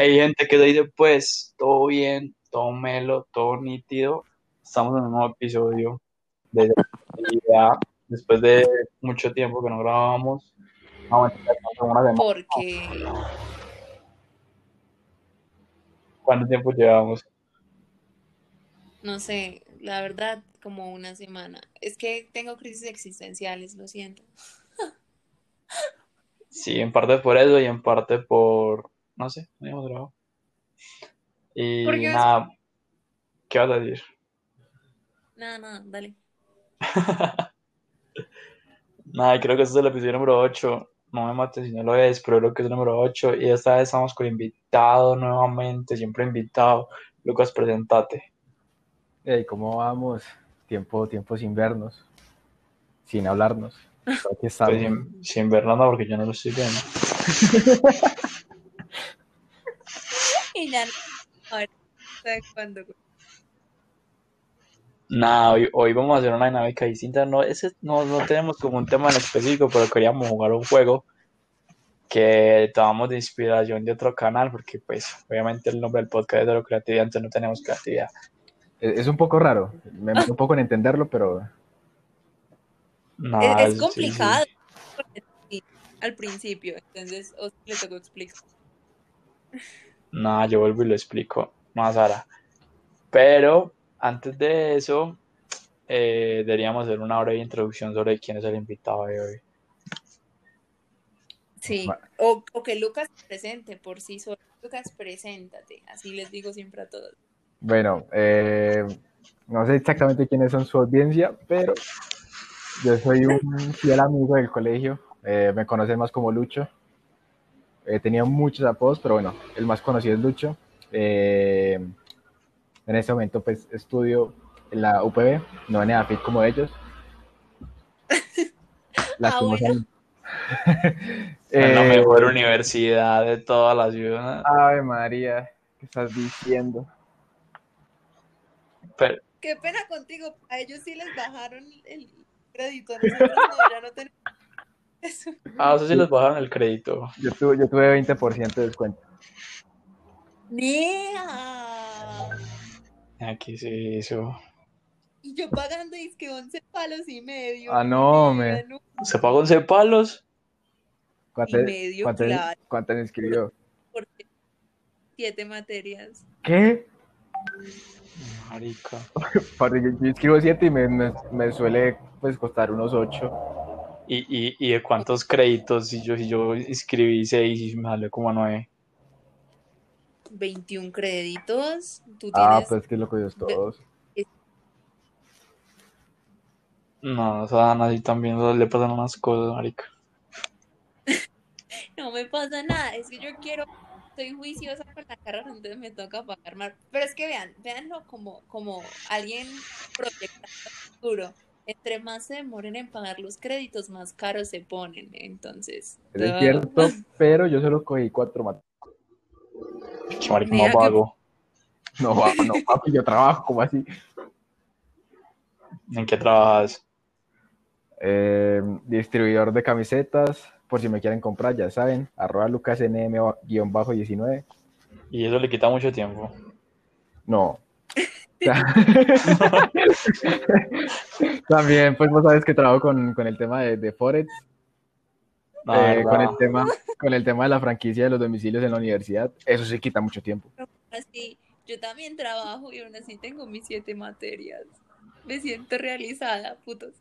Hay gente que dice, pues, todo bien, todo melo, todo nítido. Estamos en un nuevo episodio de ya, después de mucho tiempo que no grabábamos. Vamos a una. Porque ¿Cuánto tiempo llevamos? no sé, la verdad, como una semana. Es que tengo crisis existenciales, lo siento. Sí, en parte por eso y en parte por, no sé, no hemos grabado. Y nada, ¿qué vas a decir? Nada, nada, dale. Nada, creo que este es el episodio número 8. No me mates si no lo es, pero creo que es el número 8. Y esta vez estamos con invitado nuevamente, siempre invitado. Lucas, presentate. Hey, ¿cómo vamos? Tiempo, tiempo sin vernos, sin hablarnos. Aquí Pues estamos. sin, sin verlo, no, porque yo no lo estoy viendo. Y ya no. A ver, ¿sabes cuándo? Nada, hoy, hoy vamos a hacer una dinámica distinta. No, ese, no, no tenemos como un tema en específico, pero queríamos jugar un juego que tomamos de inspiración de otro canal, porque pues obviamente el nombre del podcast es de la creatividad, entonces no tenemos creatividad. Es, es un poco raro, me meto un poco en entenderlo, pero Nada, es, complicado sí, al principio, entonces os le tocó explicar. Nada, yo vuelvo y lo explico más ahora. Pero antes de eso, eh, deberíamos hacer una breve introducción sobre quién es el invitado de hoy. Sí, o, o que Lucas se presente por sí solo. Lucas, preséntate, así les digo siempre a todos. bueno, eh, no sé exactamente quiénes son su audiencia, pero yo soy un fiel amigo del colegio, eh, me conocen más como Lucho. He tenido muchos apodos, pero bueno, el más conocido es Lucho. Eh, en este momento pues estudio en la UPB, no en EAFIT como ellos. Lastimosamente. Es la Eh, mejor universidad de toda la ciudad. Ave María, ¿qué estás diciendo? Pero, Qué pena contigo, a ellos sí les bajaron el crédito, a nosotros no, ya no tenemos eso. ah, eso sí les bajaron el crédito. Yo tuve, yo tuve 20% de descuento. ¡Nea! Aquí sí, eso. Y yo pagando que 11 palos y medio. Ah, no, me- ¿Se pagó 11 palos? ¿Cuánto, Y medio, cuánto- claro. cuánto me inscribió? porque siete materias. ¿Qué? Marica. Yo, inscribo 7 y me, me, me suele pues costar unos 8. ¿Y, y, y de cuántos créditos? Si yo, si yo inscribí 6 y me salió como 9. 21 créditos. Tú Ah, pues que lo ellos todos. No, o sea, así también le pasan unas cosas, marica. No me pasa nada. Es que yo quiero. Soy juiciosa con la carrera, entonces me toca pagar más. Pero es que vean, véanlo como, como alguien proyectando el futuro. Entre más se demoren en pagar los créditos, más caros se ponen. Entonces. Es cierto, pero yo solo cogí 4 materias. Más que- vago. No, no, papi, yo trabajo como así. ¿En qué trabajas? Eh, distribuidor de camisetas, por si me quieren comprar, ya saben, arroba lucasnm-19. Y eso le quita mucho tiempo. No. También, pues vos sabes que trabajo con, con el tema de, de Forex, eh, con el tema, con el tema de la franquicia de los domicilios en la universidad. Eso sí quita mucho tiempo. Así, yo también trabajo y aún así tengo mis siete materias. Me siento realizada, putos.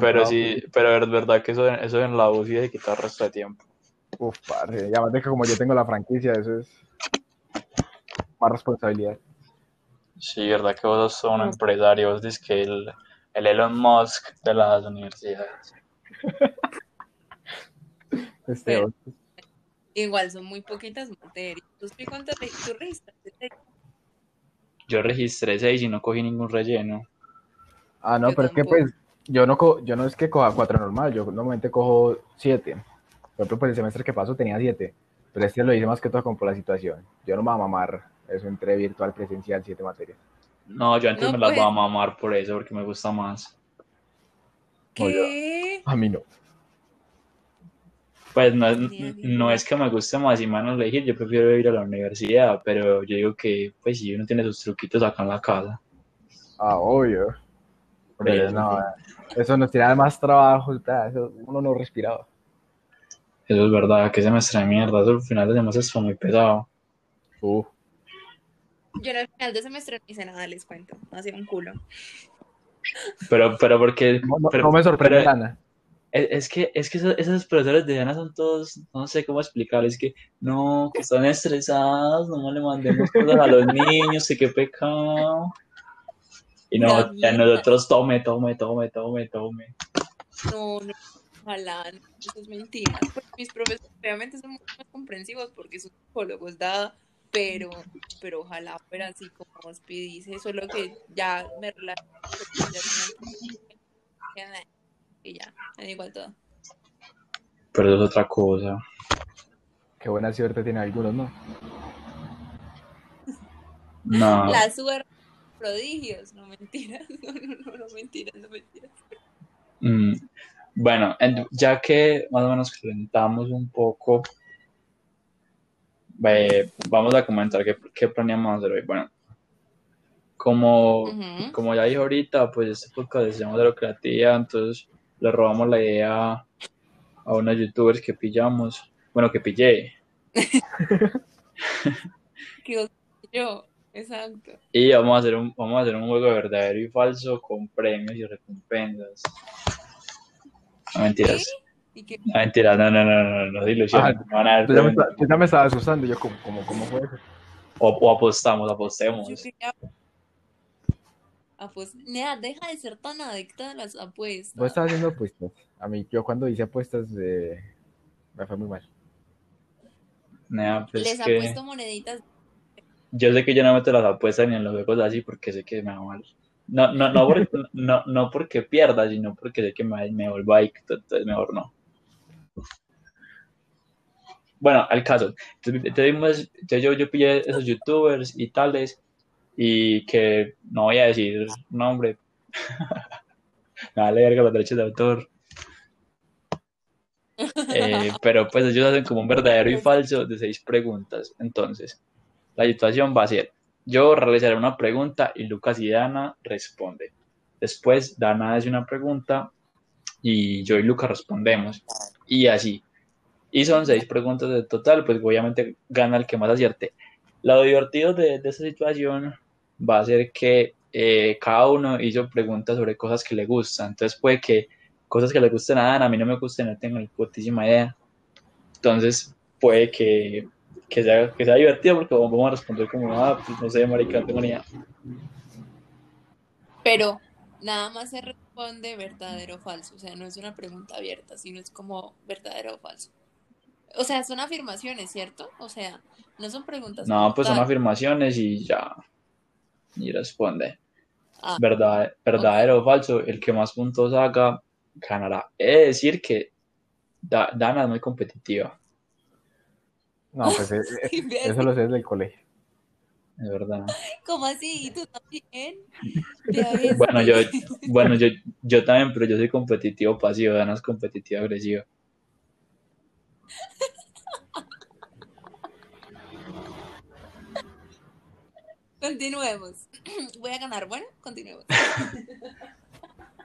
Pero sí, pero es verdad que eso, eso en la UCI le quita el resto de tiempo. Uf, parce. Y además de que como yo tengo la franquicia, eso es más responsabilidad. Sí, verdad que vos sos un empresario, vos dices que el, el Elon Musk de las universidades. Este, Pero- Igual son muy poquitas materias. ¿Tú re- tú registraste? Yo registré seis y no cogí ningún relleno. Ah, no, Yo pero es que pues yo no, co- yo no es que coja cuatro normal, yo normalmente cojo siete. Por ejemplo, pues el semestre que pasó tenía siete, pero este lo hice más que todo como por la situación. Yo no me voy a mamar eso entre virtual, presencial, siete materias. No, yo antes No, me las pues. voy a mamar por eso, porque me gusta más. ¿Qué? A mí no. Pues no, no es que me guste más y menos elegir, yo prefiero ir a la universidad, pero yo digo que pues si uno tiene sus truquitos acá en la casa. Ah, obvio. Pero eso, no, eso nos tiraba más trabajo, eso uno no respiraba. eso es verdad, que semestre de mierda, eso al final de semestre fue muy pesado. Uh, Yo en el final de semestre no hice nada, les cuento. Hacía un culo. Pero, pero porque, no, no- pero- no me sorprende pero- nada. Es, es que, es que esos, esos profesores de Diana son todos, no sé cómo explicarles, que no, que están estresados, no le mandemos cosas a los niños, que qué pecado. Y no, mierda. nosotros tome, tome, tome, tome, tome. No, no, ojalá, no, eso es mentira. Porque mis profesores obviamente son mucho más comprensivos porque son psicólogos, dada, pero, pero ojalá fuera así como Speedy dice, solo que ya me relajo. Y ya, me da igual todo. Pero eso es otra cosa. Qué buena suerte tienen algunos, ¿no? No, La suerte, prodigios, no mentiras, no, no, no, no mentiras, no mentiras. Mm, Bueno, en- ya que más o menos calentamos un poco, eh, vamos a comentar qué, qué planeamos hacer hoy. Bueno, como, como ya dije ahorita, pues este podcast se llama Cero Creatividad, entonces le robamos la idea a unos youtubers que pillamos, bueno, que pillé, Que yo, exacto. y vamos a hacer un, vamos a hacer un juego de verdadero y falso con premios y recompensas. No mentiras, Y que no mentiras, no, no, no, no, no, no, ilusiones, Ah, no van a haber Yo ya me, premios. esta- yo ya me estaba asustando, yo como, como, ¿cómo fue eso? O, o apostamos, apostemos. quería. Ah, pues, Nea, deja de ser tan adicta a las apuestas. Vos estás haciendo apuestas. A mí, yo cuando hice apuestas, eh, me fue muy mal. Nada, pues Les que apuesto moneditas. yo sé que yo no meto las apuestas ni en los juegos así porque sé que me va mal. No, no, no, por- no, no porque pierda, sino porque sé que me, me vuelvo adicto, entonces mejor no. Bueno, al caso, entonces, yo, yo pillé esos youtubers y tales, y que no voy a decir nombre, me vale verga los derechos de autor, Eh, pero pues ellos hacen como un verdadero y falso de seis preguntas. Entonces, la situación va a ser, yo realizaré una pregunta y Lucas y Dana responden. Después Dana hace una pregunta y yo y Lucas respondemos. Y así. Y son seis preguntas de total, pues obviamente gana el que más acierte. Lo divertido de, de esta situación va a ser que eh, cada uno hizo preguntas sobre cosas que le gustan. Entonces puede que cosas que le gusten a Dana, a mí no me gusten, no tengo ni putísima idea. Entonces puede que, que, sea, que sea divertido porque vamos a responder como, ah, pues no sé, marica, no tengo ni idea. Pero nada más se responde verdadero o falso. O sea, no es una pregunta abierta, sino es como verdadero o falso. O sea, son afirmaciones, ¿cierto? O sea, no son preguntas. No, pues son afirmaciones y ya. Y responde. Ah. Verdad, verdadero o falso, el que más puntos haga ganará. He de decir que Da- Dana es muy competitiva, No, pues eh, eh, eso lo sé desde el colegio. es verdad. ¿Cómo así? ¿Y tú también? Bueno, yo, bueno, yo, yo también, pero yo soy competitivo pasivo, Dana es competitivo agresivo. Continuemos. Voy a ganar. Bueno, continuemos.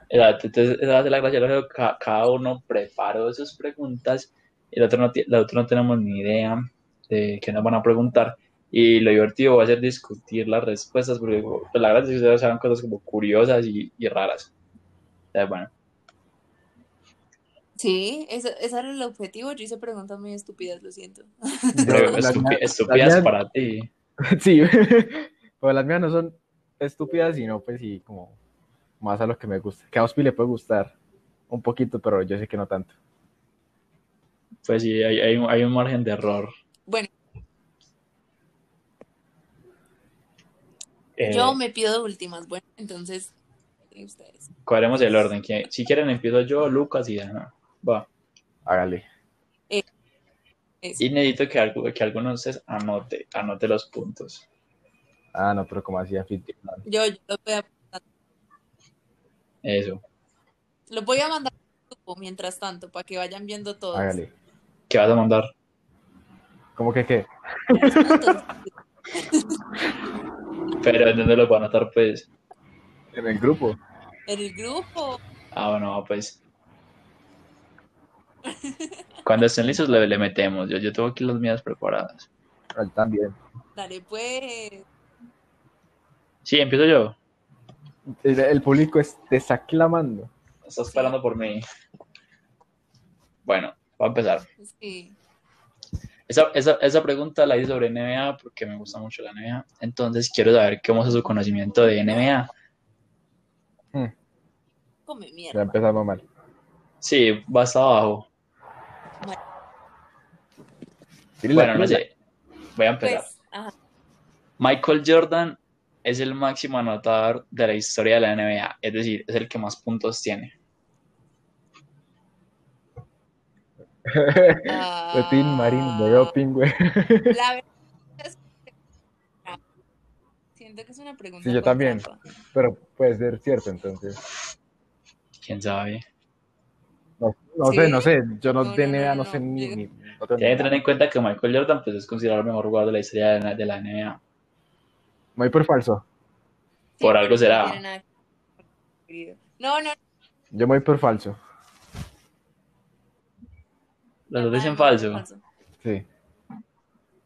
Exacto, entonces va la gracia cada uno preparó sus preguntas y el otro no, el otro no tenemos ni idea de qué nos van a preguntar y lo divertido va a ser discutir las respuestas porque pues, la verdad es que ustedes hagan cosas como curiosas y, raras. Bueno, Sí, eso, ese era el objetivo. Yo hice preguntas muy estúpidas, lo siento. pero estúpidas para ti. Sí, pero las mías no son estúpidas, sino pues sí, como más a lo que me gusta. Que a Ospi le puede gustar un poquito, pero yo sé que no tanto. Pues sí, hay, hay, un- hay un margen de error. Bueno, Eh, yo me pido últimas. Bueno, entonces, ustedes. cuadremos el orden. ¿Quién- Si quieren empiezo yo, Lucas y Dana. Va. Hágale. Eso. Y necesito que, algo, que alguno de ustedes anote, anote los puntos. Ah, no, pero como anfitrión. Yo, yo lo voy a, Eso. lo voy a mandar al grupo mientras tanto para que vayan viendo todos. Hágale. ¿Qué vas a mandar? ¿Cómo que qué? Pero ¿en dónde los van a anotar, pues? En el grupo. En el grupo. Ah, bueno, pues. Cuando estén listos le, le metemos. Yo, yo tengo aquí las mías preparadas. Él también. Dale, pues. Sí, empiezo yo. El, el público es, te está clamando. Está esperando por mí. Bueno, voy a empezar. Sí. Esa, esa, esa pregunta la hice sobre NBA porque me gusta mucho la NBA. Entonces quiero saber cómo es su conocimiento de NBA. Hmm, Come ya mierda. empezamos mal. Sí, va hasta abajo. Tírale la Bueno, no sé. Voy a empezar. Pues, ajá. Michael Jordan es el máximo anotador de la historia de la NBA. Es decir, es el que más puntos tiene. Tim Marín, doping, güey. La verdad es que siento que es una pregunta. Sí, yo también. trampa. Pero puede ser cierto, entonces. ¿Quién sabe? No, no Sí. sé, no sé. Yo no, No, no, de no, NBA no, no, sé no. ni. Ni- no tengo que idea. tener en cuenta que Michael Jordan pues, es considerado el mejor jugador de la historia de la, de la NBA. Muy por falso. Sí, Por algo será. No, no. Yo muy por falso. Los dos dicen falso. Sí.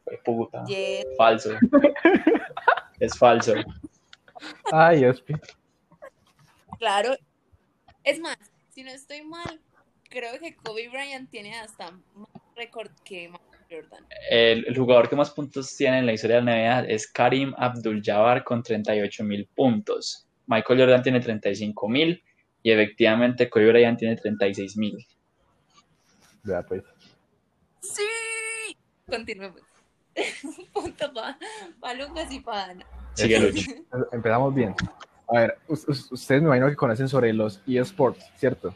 Fue puta. Falso. es falso. Ay, Ospi. Claro. Es más, si no estoy mal, creo que Kobe Bryant tiene hasta más récord que Michael Jordan. El, el jugador que más puntos tiene en la historia de la NBA es Karim Abdul-Jabbar con 38 mil puntos. Michael Jordan tiene 35 mil y efectivamente Kobe Bryant tiene 36 mil. Ya, pues. ¡Sí! Continuemos. Punto para pa Lucas y para Ana. Sigue Lucho. Empezamos bien. A ver, us- us- ustedes me imagino que conocen sobre los eSports, ¿cierto?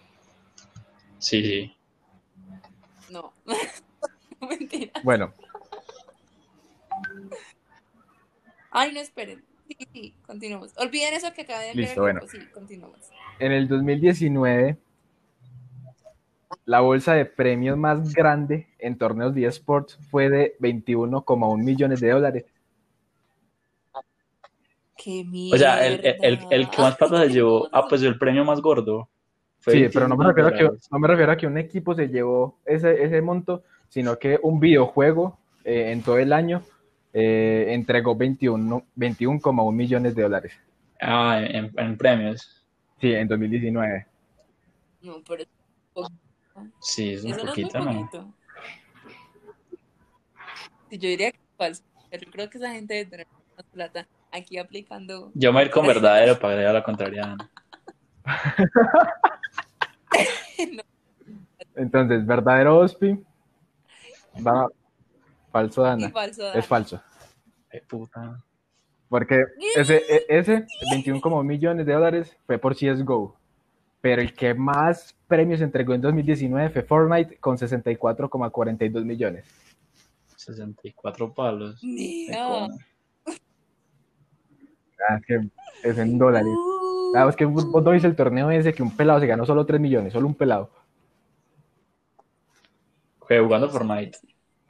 Sí, sí. No. Mentira. Bueno, Ay, no esperen. Sí, sí, continuemos. Olviden eso que acabé de. Listo, bueno. Sí, continuemos. en el 2019, la bolsa de premios más grande en torneos de eSports fue de 21,1 millones de dólares. Qué mierda. O sea, el, el, el, el que más plata se llevó, ah, pues el premio más gordo. Fue Sí, 25 pero no me, refiero a que, no me refiero a que un equipo se llevó ese, ese monto, sino que un videojuego eh, en todo el año eh, entregó 21 21,1 millones de dólares. Ah, en, en premios. Sí, en 2019. No, pero Sí, es un eso no es muy poquito, ¿no? yo diría que es falso, pero creo que esa gente debe tener más plata aquí aplicando. Yo me voy a ir con verdadero para agregar la contraria. Entonces, verdadero Ospi. Va, falso Y Dana. falso. Es falso. Ay, puta. Porque ese, e- ese 21 millones de dólares fue por CSGO. Pero el que más premios entregó en 2019 fue Fortnite con 64,42 millones. 64 palos. Ah, es en dólares. Uh, Ah, es que vos no viste el torneo ese que un pelado se ganó solo 3 millones, solo un pelado. Fue jugando Fortnite.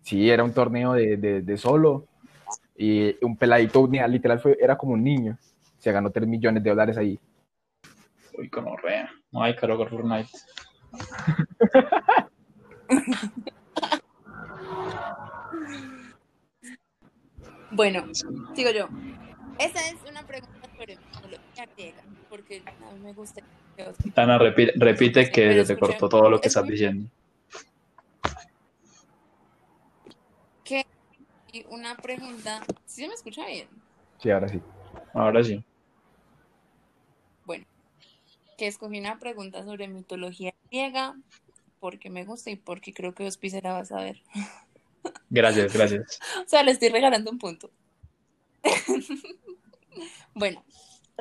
Sí, era un torneo de, de- de solo. Y un peladito, literal, fue, era como un niño. Se ganó 3 millones de dólares ahí. Uy, con horrea. No hay caro con Fortnite. Bueno, sigo yo. Esa es una pregunta sobre mitología griega, porque a mí me gusta. Dana, repite, repite que te cortó todo lo que es estás diciendo. Que y una pregunta, ¿sí se me escucha bien? Sí, ahora sí. Ahora sí. Bueno, que escogí una pregunta sobre mitología griega porque me gusta y porque creo que Ospi se la va a saber. Gracias, gracias. O sea, le estoy regalando un punto. bueno,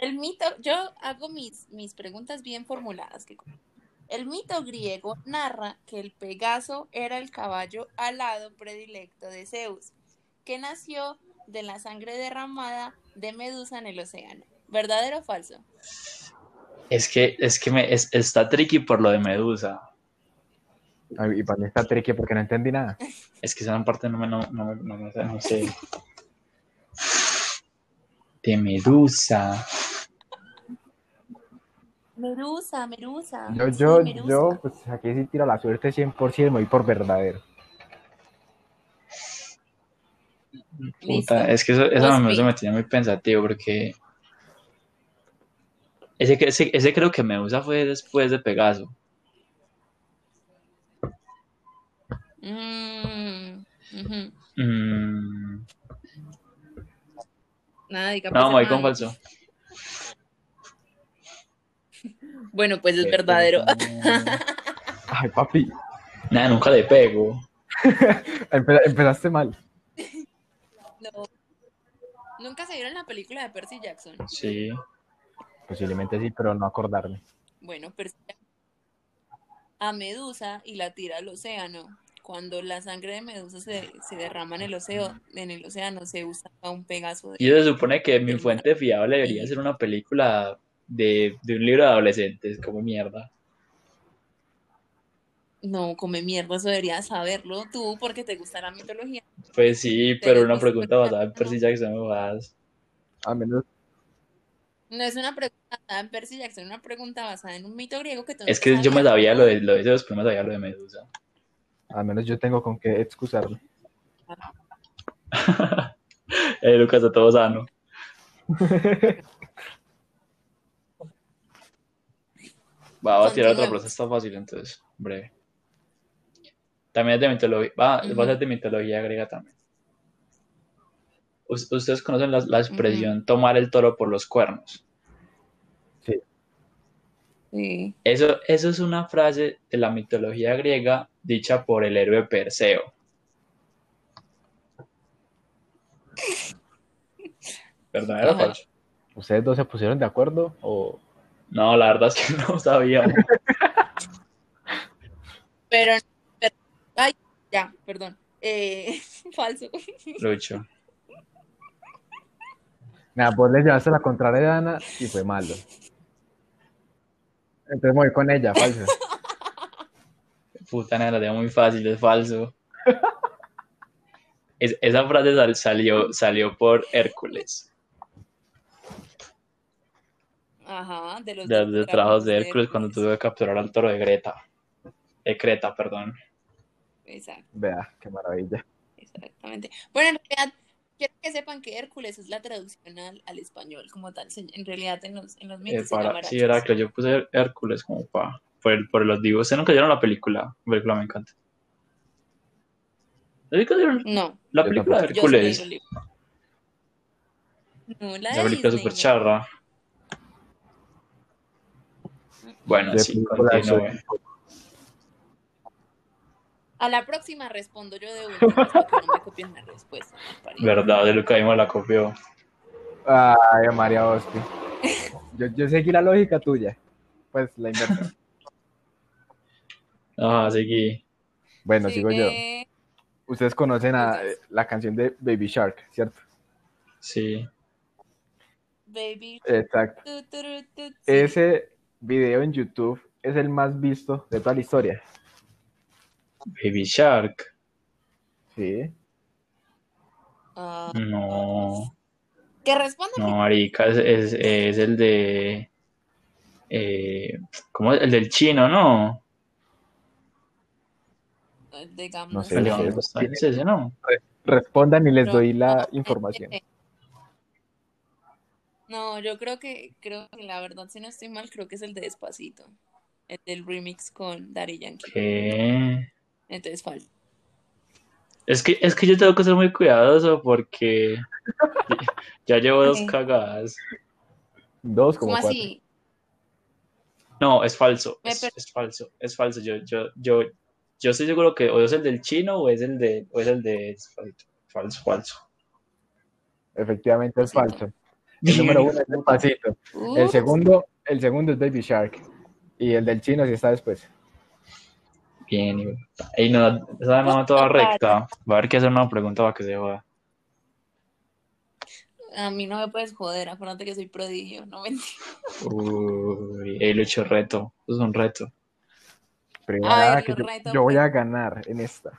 el mito, yo hago mis, mis preguntas bien formuladas. que- El mito griego narra que el Pegaso era el caballo alado predilecto de Zeus, que nació de la sangre derramada de Medusa en el océano. ¿Verdadero o falso? Es que, es que me, es- está tricky por lo de Medusa. Ay, Y para mí está tricky porque no entendí nada. Es que esa parte no me, no, no, me- no, no sé. De Medusa. Merusa, Merusa. Yo, Sí, yo, Merusa. yo, pues aquí sí tiro la suerte 100%, me voy por verdadero. Puta, es que eso, esa Vos, Medusa Pi. me tiene muy pensativo porque ese, que- ese, ese creo que Medusa fue después de Pegaso. Mm, ujú. Mm, Nada, diga no, me voy con falso. Bueno, pues es verdadero. Ay, papi, Nada, nunca le pego. empe- empezaste mal. No. Nunca se vieron la película de Percy Jackson. Sí. Posiblemente sí, pero no acordarme. Bueno, Percy Jackson a Medusa y la tira al océano. Cuando la sangre de Medusa se, se derrama en el, océano, en el océano, se usa un pegaso de... Y se supone que mi fuente fiable debería ser una película de, de un libro de adolescentes, como mierda. No, come mierda, eso deberías saberlo tú porque te gusta la mitología. Pues sí, pero una pregunta pues, basada en no. Percy Jackson no vas. A menos, No es una pregunta basada en Percy Jackson, es una pregunta basada en un mito griego que tú no Es que yo me sabía lo de, lo de eso, después me sabía lo de Medusa. al menos yo tengo con qué excusarme. eh, Lucas, está todo sano. Va, a tirar otra prosa, está fácil, entonces, breve. También es de mitología, va, va a ser de mitología griega también. Us- Ustedes conocen la, la expresión tomar el toro por los cuernos. Sí. Eso, eso es una frase de la mitología griega dicha por el héroe Perseo. ¿Verdadero o Ajá. falso? ¿Ustedes dos se pusieron de acuerdo o No, la verdad es que no sabíamos. Pero, pero- ay, ya, perdón. Eh, falso. Lucho. Nada, vos le llevaste la contraria a Ana y fue malo. Entonces voy con ella, falso. Puta, nada, la tengo muy fácil, es falso. Es- esa frase sal- salió, salió por Hércules, Ajá, de los de, de trabajos de Hércules Hércules. cuando tuvo que capturar al toro de Greta. De Creta, perdón. Exacto, Vea, qué maravilla. exactamente. Bueno, en realidad, quiero que sepan que Hércules es la traducción al, al español como tal. En realidad, en los, en los Eh, mitos se para, sí, Heracles. Heracles, yo puse Hércules como para, por, el- por los dibujos. ¿Ustedes nunca vieron la película? La película me encanta. ¿Nunca vieron No, la película de Hércules? No, la La película es Disney, súper no. charra. Bueno, De sí, A la próxima respondo yo de última para que no me copien la respuesta. malparido. Verdad, de Luca mismo la copió. Ay, María Bosque. Yo, yo seguí la lógica tuya. Pues la inversa. Ajá, seguí. Bueno, Sí, sigo yo. Ustedes conocen a, la canción de Baby Shark, ¿cierto? Sí. Baby. Exacto. tu, tu. Ese video en YouTube es el más visto de toda la historia. Baby Shark. Sí. Ah, No, que responda no, marica, es, es, es el de... Eh, ¿cómo es? El del chino, ¿no? digamos. No sé, El sí, de ese, ¿no? Respondan y les doy la información. No, yo creo que, creo que la verdad, si no estoy mal, creo que es el de Despacito. El del remix con Daddy Yankee. ¿Qué? Entonces falta. Es que, es que yo tengo que ser muy cuidadoso porque ya llevo dos cagadas. Dos como ¿Cómo cuatro. así? No, es falso, es, falso, es falso. Yo, yo, yo, yo estoy seguro que o es el del chino o es el de, o es el de falso, falso. Efectivamente es falso. El número uno es Despacito. El segundo, el segundo es Baby Shark. Y el del chino sí está después. Bien, y Ey, no, esa no toda recta. Va a haber que hacer una pregunta para que se joda. a mí no me puedes joder, acuérdate que soy prodigio, no mentira. Uy, ey, Lucho, reto. Eso es un reto. Ver, que lo yo, reto, yo voy pues. a ganar en esta.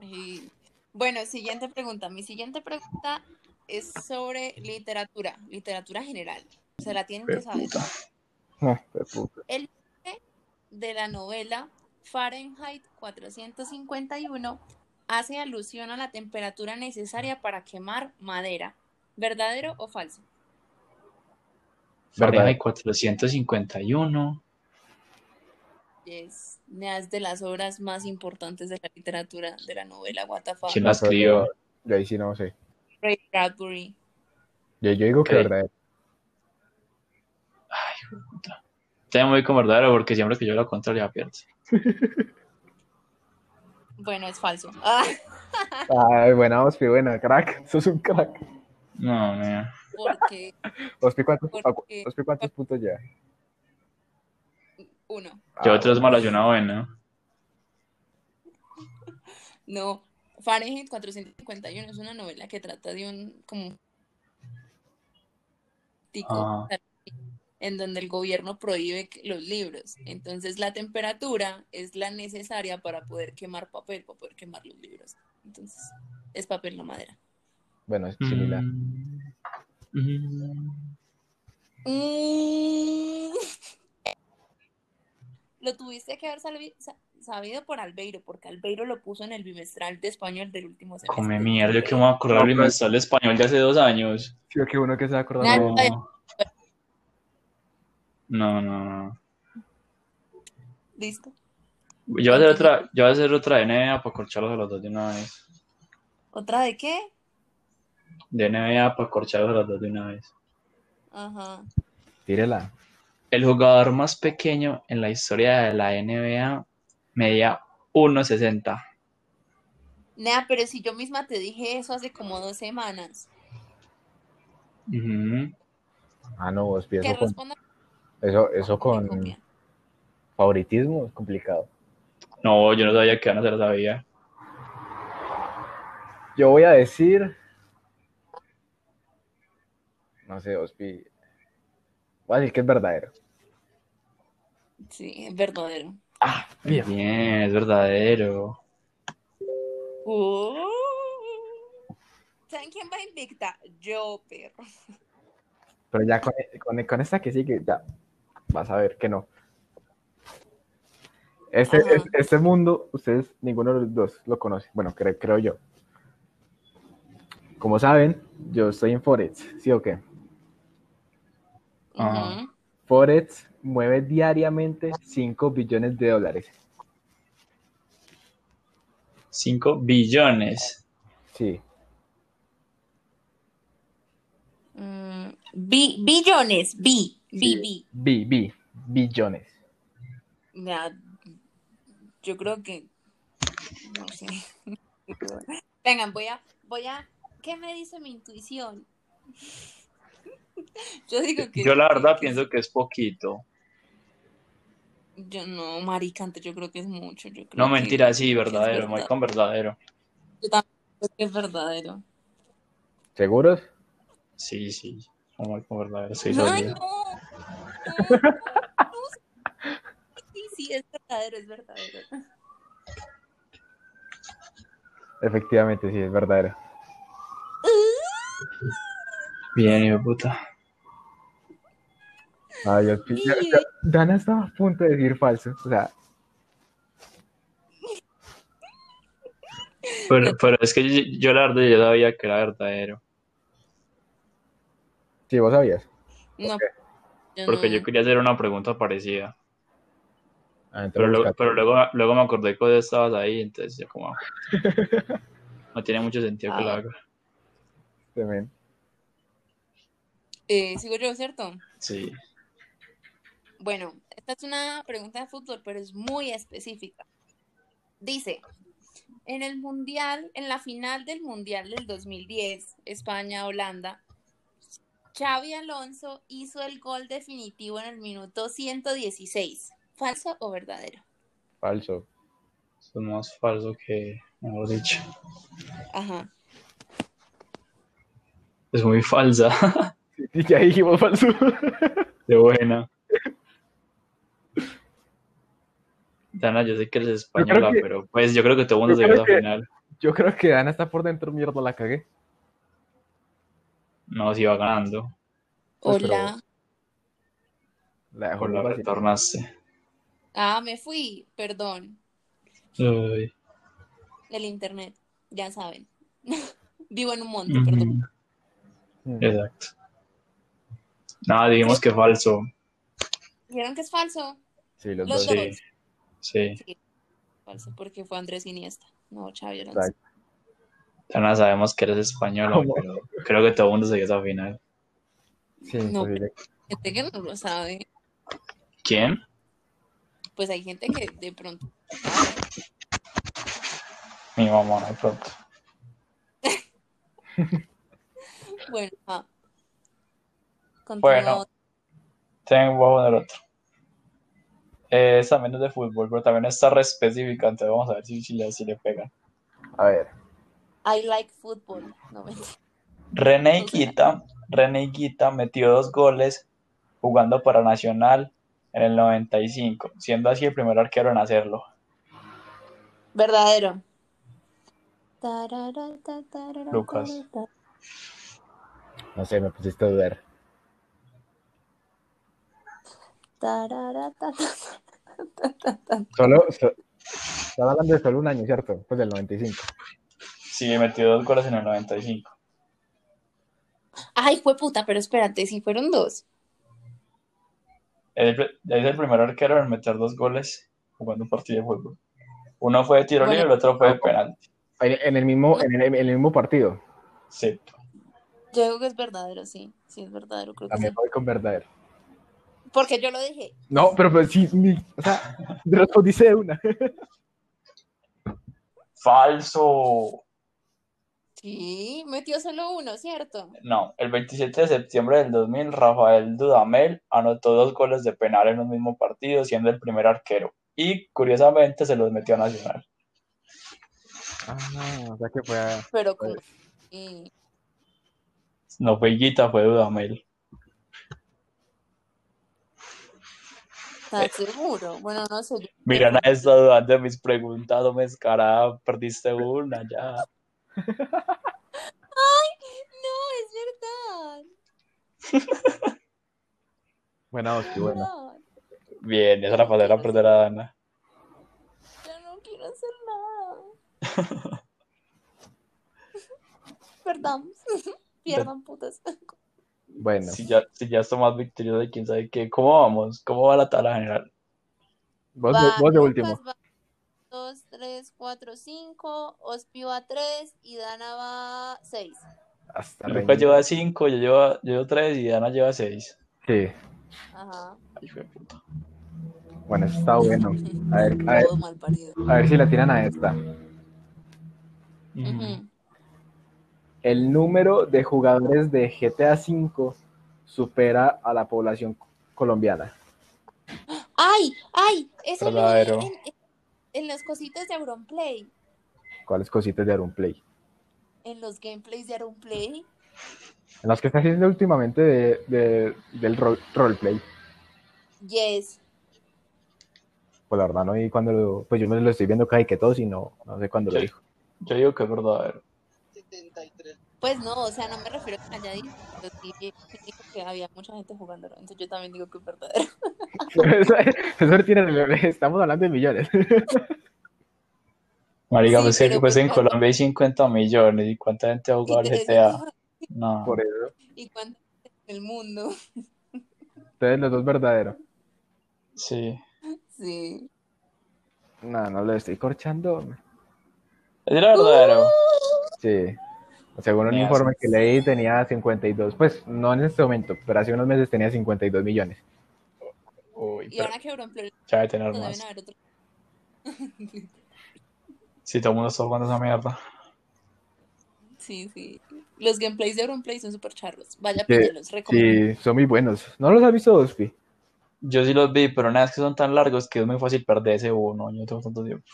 Y- Bueno, siguiente pregunta. Mi siguiente pregunta es sobre literatura, literatura general. Se la tienen que saber. Ah, de. El nombre de la novela Fahrenheit 451 hace alusión a la temperatura necesaria para quemar madera. ¿Verdadero o falso? Fahrenheit 451. Es una de las obras más importantes de la literatura de la novela fuck. ¿Quién la escribió? Yo ahí sí no sé. Ray Bradbury. Yo, yo digo que Ok. verdadero. Ay, hijo de puta. Te muy con verdadero porque siempre que yo la contraria pierdo. Bueno, es falso. Ah, Ay, buena, Ospi, buena, crack. Sos un crack. No, mira. porque Ospi, ¿cuántos, Porque- Ospi, ¿cuántos puntos ya? uno. Yo Ah, otras malas y una buena. No, Fahrenheit 451 es una novela que trata de un como tico Ah. en donde el gobierno prohíbe los libros. Entonces la temperatura es la necesaria para poder quemar papel, para poder quemar los libros. Entonces es papel, no madera. Bueno, es similar. Mm. Mm. Mm. Lo tuviste que haber salvi- sa- sabido por Albeiro, porque Albeiro lo puso en el bimestral de español del último semestre. Come mierda, yo que me voy a acordar del pues. mensual español de hace dos años. Sí, que uno que se va de- No. No, no, no. ¿Listo? Yo voy a hacer otra, yo voy a hacer otra de NBA para corcharlos a los dos de una vez. ¿Otra de qué? De NBA para corcharlos a los dos de una vez. Ajá. Tírela. El jugador más pequeño en la historia de la NBA medía 1.60. Nea, pero si yo misma te dije eso hace como dos semanas. Ah, no, Ospi, Que eso con, responda eso, eso con con copia. favoritismo es complicado. No, yo no sabía que Ana se lo sabía. Yo voy a decir. No sé, Ospi. Voy a decir que es verdadero. Sí, es verdadero. Ah, bien. Bien, es verdadero. Uh. ¿Saben quién va invicta? Yo, perro. Pero ya con, con, con esta que sigue, ya vas a ver que no. Este, Ajá. es- este mundo, ustedes, ninguno de los dos lo conoce. Bueno, cre- creo yo. Como saben, yo estoy en Forex, ¿sí o qué? Ajá. Ujú. Forex mueve diariamente 5 billones de dólares. 5 billones. Sí, Mm, bi- billones, bi, bi, sí. bi. Bi, bi, billones. Yo creo que no sé. Vengan, voy a, voy a, ¿qué me dice mi intuición? Yo digo que Yo la verdad que- pienso que es poquito. yo no, maricante, yo creo que es mucho. Yo creo No, mentira, sí, que verdadero. Verdad. con verdadero. Yo también creo que es verdadero. ¿Seguros? Sí, sí. Voy con verdadero. Sólido. no. No. Sí, sí, es verdadero, es verdadero. Efectivamente, sí, es verdadero. Bien, hijo puta. Ay, Dios, Y- ya- ya- Dana estaba a punto de decir falso. O sea, Pero, pero es que yo, yo la verdad yo sabía que era verdadero. sí, vos sabías. No, yo Porque no. yo quería hacer una pregunta parecida. Ah, Pero, luego, busca- pero luego, luego me acordé que vos estabas ahí, entonces yo como... No tiene mucho sentido que lo Ah. haga. También. Eh, sigo yo, ¿cierto? Sí. Bueno, esta es una pregunta de fútbol, pero es muy específica. Dice, en el Mundial, en la final del Mundial del 2010, España-Holanda, Xavi Alonso hizo el gol definitivo en el minuto 116. ¿Falso o verdadero? Falso. Eso es más falso que, mejor dicho. Ajá. Es muy falsa. Y ya dijimos falso. De buena. Dana, yo sé que eres española, que- pero pues yo creo que todo el mundo se vio la final. Yo creo que Ana está por dentro, mierda, la cagué. No, si va ganando. Pues, pero- Hola. La dejó Por la vacilando. retornaste. Ah, me fui, perdón. Uy. El internet, ya saben. Vivo en un monte, perdón. Mm. Exacto. Nada, dijimos que falso. ¿Vieron que es falso? Sí, los, Los dos. dos. Sí, sí. Falso, porque fue Andrés Iniesta. No, Xavi Alonso. Exacto. Dana, sabemos que eres española, ¿Cómo? pero creo que todo el mundo se vio esa final. Sí, No. Gente que no lo sabe. ¿Quién? Pues hay gente que de pronto. Mi mamá, no de pronto. Bueno, ah. Bueno. Tengo a poner otro. Esa también es de fútbol, pero también está re específica, entonces vamos a ver si, si le, si le pegan. A ver. I like football. No, mentira. René Higuita, René Higuita metió dos goles jugando para Nacional en el 95, siendo así el primer arquero en hacerlo. Verdadero. Lucas. No sé, me pusiste a dudar. Solo, so- estaba hablando de solo un año, ¿cierto? Pues del 95. Sí, metió dos goles en el 95. Ay, fue puta, pero espérate, si fueron dos. Es el, es el primer arquero en meter dos goles jugando un partido de fútbol. Uno fue de tiro Bueno. libre y el otro fue de penalti. En, el mismo, en, el, en el mismo partido. Sí. Yo digo que es verdadero, sí. Sí, es verdadero, creo que sí. También voy con verdadero. Porque yo lo dije. No, pero pues sí, mi- o sea, respondiste de una. Falso. Sí, metió solo uno, ¿cierto? No, el 27 de septiembre del 2000, Rafael Dudamel anotó dos goles de penal en un mismo partido, siendo el primer arquero. Y curiosamente se los metió a Nacional. Ah, o sea que fue. Pero. Pues. sí. No fue Higuita, fue Dudamel. ¿Estás seguro? Bueno, no sé. yo- Mira, nadie está dudando de mis preguntas, no me descarada, perdiste una ya. No, es verdad. Buena Oski, bueno. No, Bien, esa la pasé a perder a Dana. yo no quiero hacer nada. Perdón. Pierdan putas. Bueno, Si ya, si ya más quién sabe qué. ¿Cómo vamos? ¿Cómo va la tabla general? vos, de- Va vos de último. va 2, 3, 4, 5. Ospi va 3 y Dana va 6. Hasta Lucas reñido. lleva 5, yo llevo, yo llevo 3 y Dana lleva 6. Sí, Ajá. Ay, puta. bueno, eso está bueno. A ver, a ver, a ver si la tiran a esta. El número de jugadores de GTA V supera a la población colombiana. ¡Ay! ¡Ay! Eso lo en, en- en los cositos de Auronplay. ¿Cuáles cositas de Auronplay? En los gameplays de Auronplay. En las que está haciendo últimamente de, de- del rol- roleplay. Yes. Pues la verdad no vi cuando lo, pues yo me lo estoy viendo casi que todos y no, no sé cuándo lo dijo. Yo digo que es verdadero. Pues no, o sea, no me refiero a que haya dicho, pero sí, sí dijo que había mucha gente jugándolo. Entonces yo también digo que es verdadero. eso, eso tiene estamos hablando de millones. Marica, Sí, pues que pero pues pues en cuánto- Colombia hay 50 millones. ¿Y cuánta gente ha jugado al GTA? No. Por eso. ¿Y cuánto en el mundo? Entonces los dos verdaderos. Sí. Sí. No, no lo estoy corchando. ¿Es verdadero? Sí. Según un informe que leí tenía 52, pues no en este momento, pero hace unos meses tenía 52 millones. Uy, Y ahora que Auronplay ya debe tener no deben más. haber otro. Si todo el mundo está jugando esa mierda. Sí, sí. Los gameplays de Auronplay son súper charros. Vaya, Sí, píllelos, recomiendo. Sí, son muy buenos. ¿No los has visto, Dospi? Yo sí los vi, pero nada, es que son tan largos que es muy fácil perderse uno. Yo tengo tanto tiempo.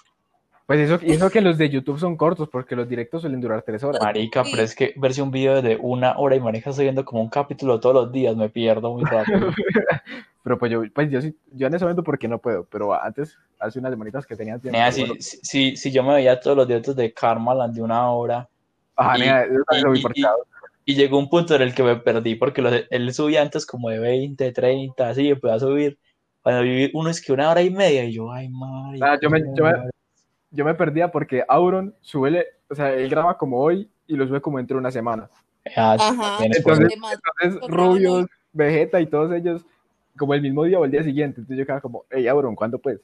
Pues eso, y eso que los de YouTube son cortos, porque los directos suelen durar tres horas. Marica, pero es que verse un video de una hora y marica estoy viendo como un capítulo todos los días, me pierdo muy rápido. Pero pues yo, pues yo sí, yo en ese momento porque no puedo, pero antes, hace unas semanitas que tenía tiempo. Nea, bueno, si, si, si yo me veía todos los directos de Karmaland de una hora ajá, y- nea, yo también lo vi y- por y- y llegó un punto en el que me perdí porque los- él subía antes como de 20, 30, así, y empezó a subir. Cuando vi uno es que una hora y media, y yo, ay, madre. Ah, yo me- yo me- Yo me perdía porque Auron sube, o sea, él graba como hoy y lo sube como dentro de una semana. Ajá. Entonces- Entonces, Otro Rubios, Vegeta y todos ellos, como el mismo día o el día siguiente. Entonces yo quedaba como, hey, Auron, ¿cuándo pues?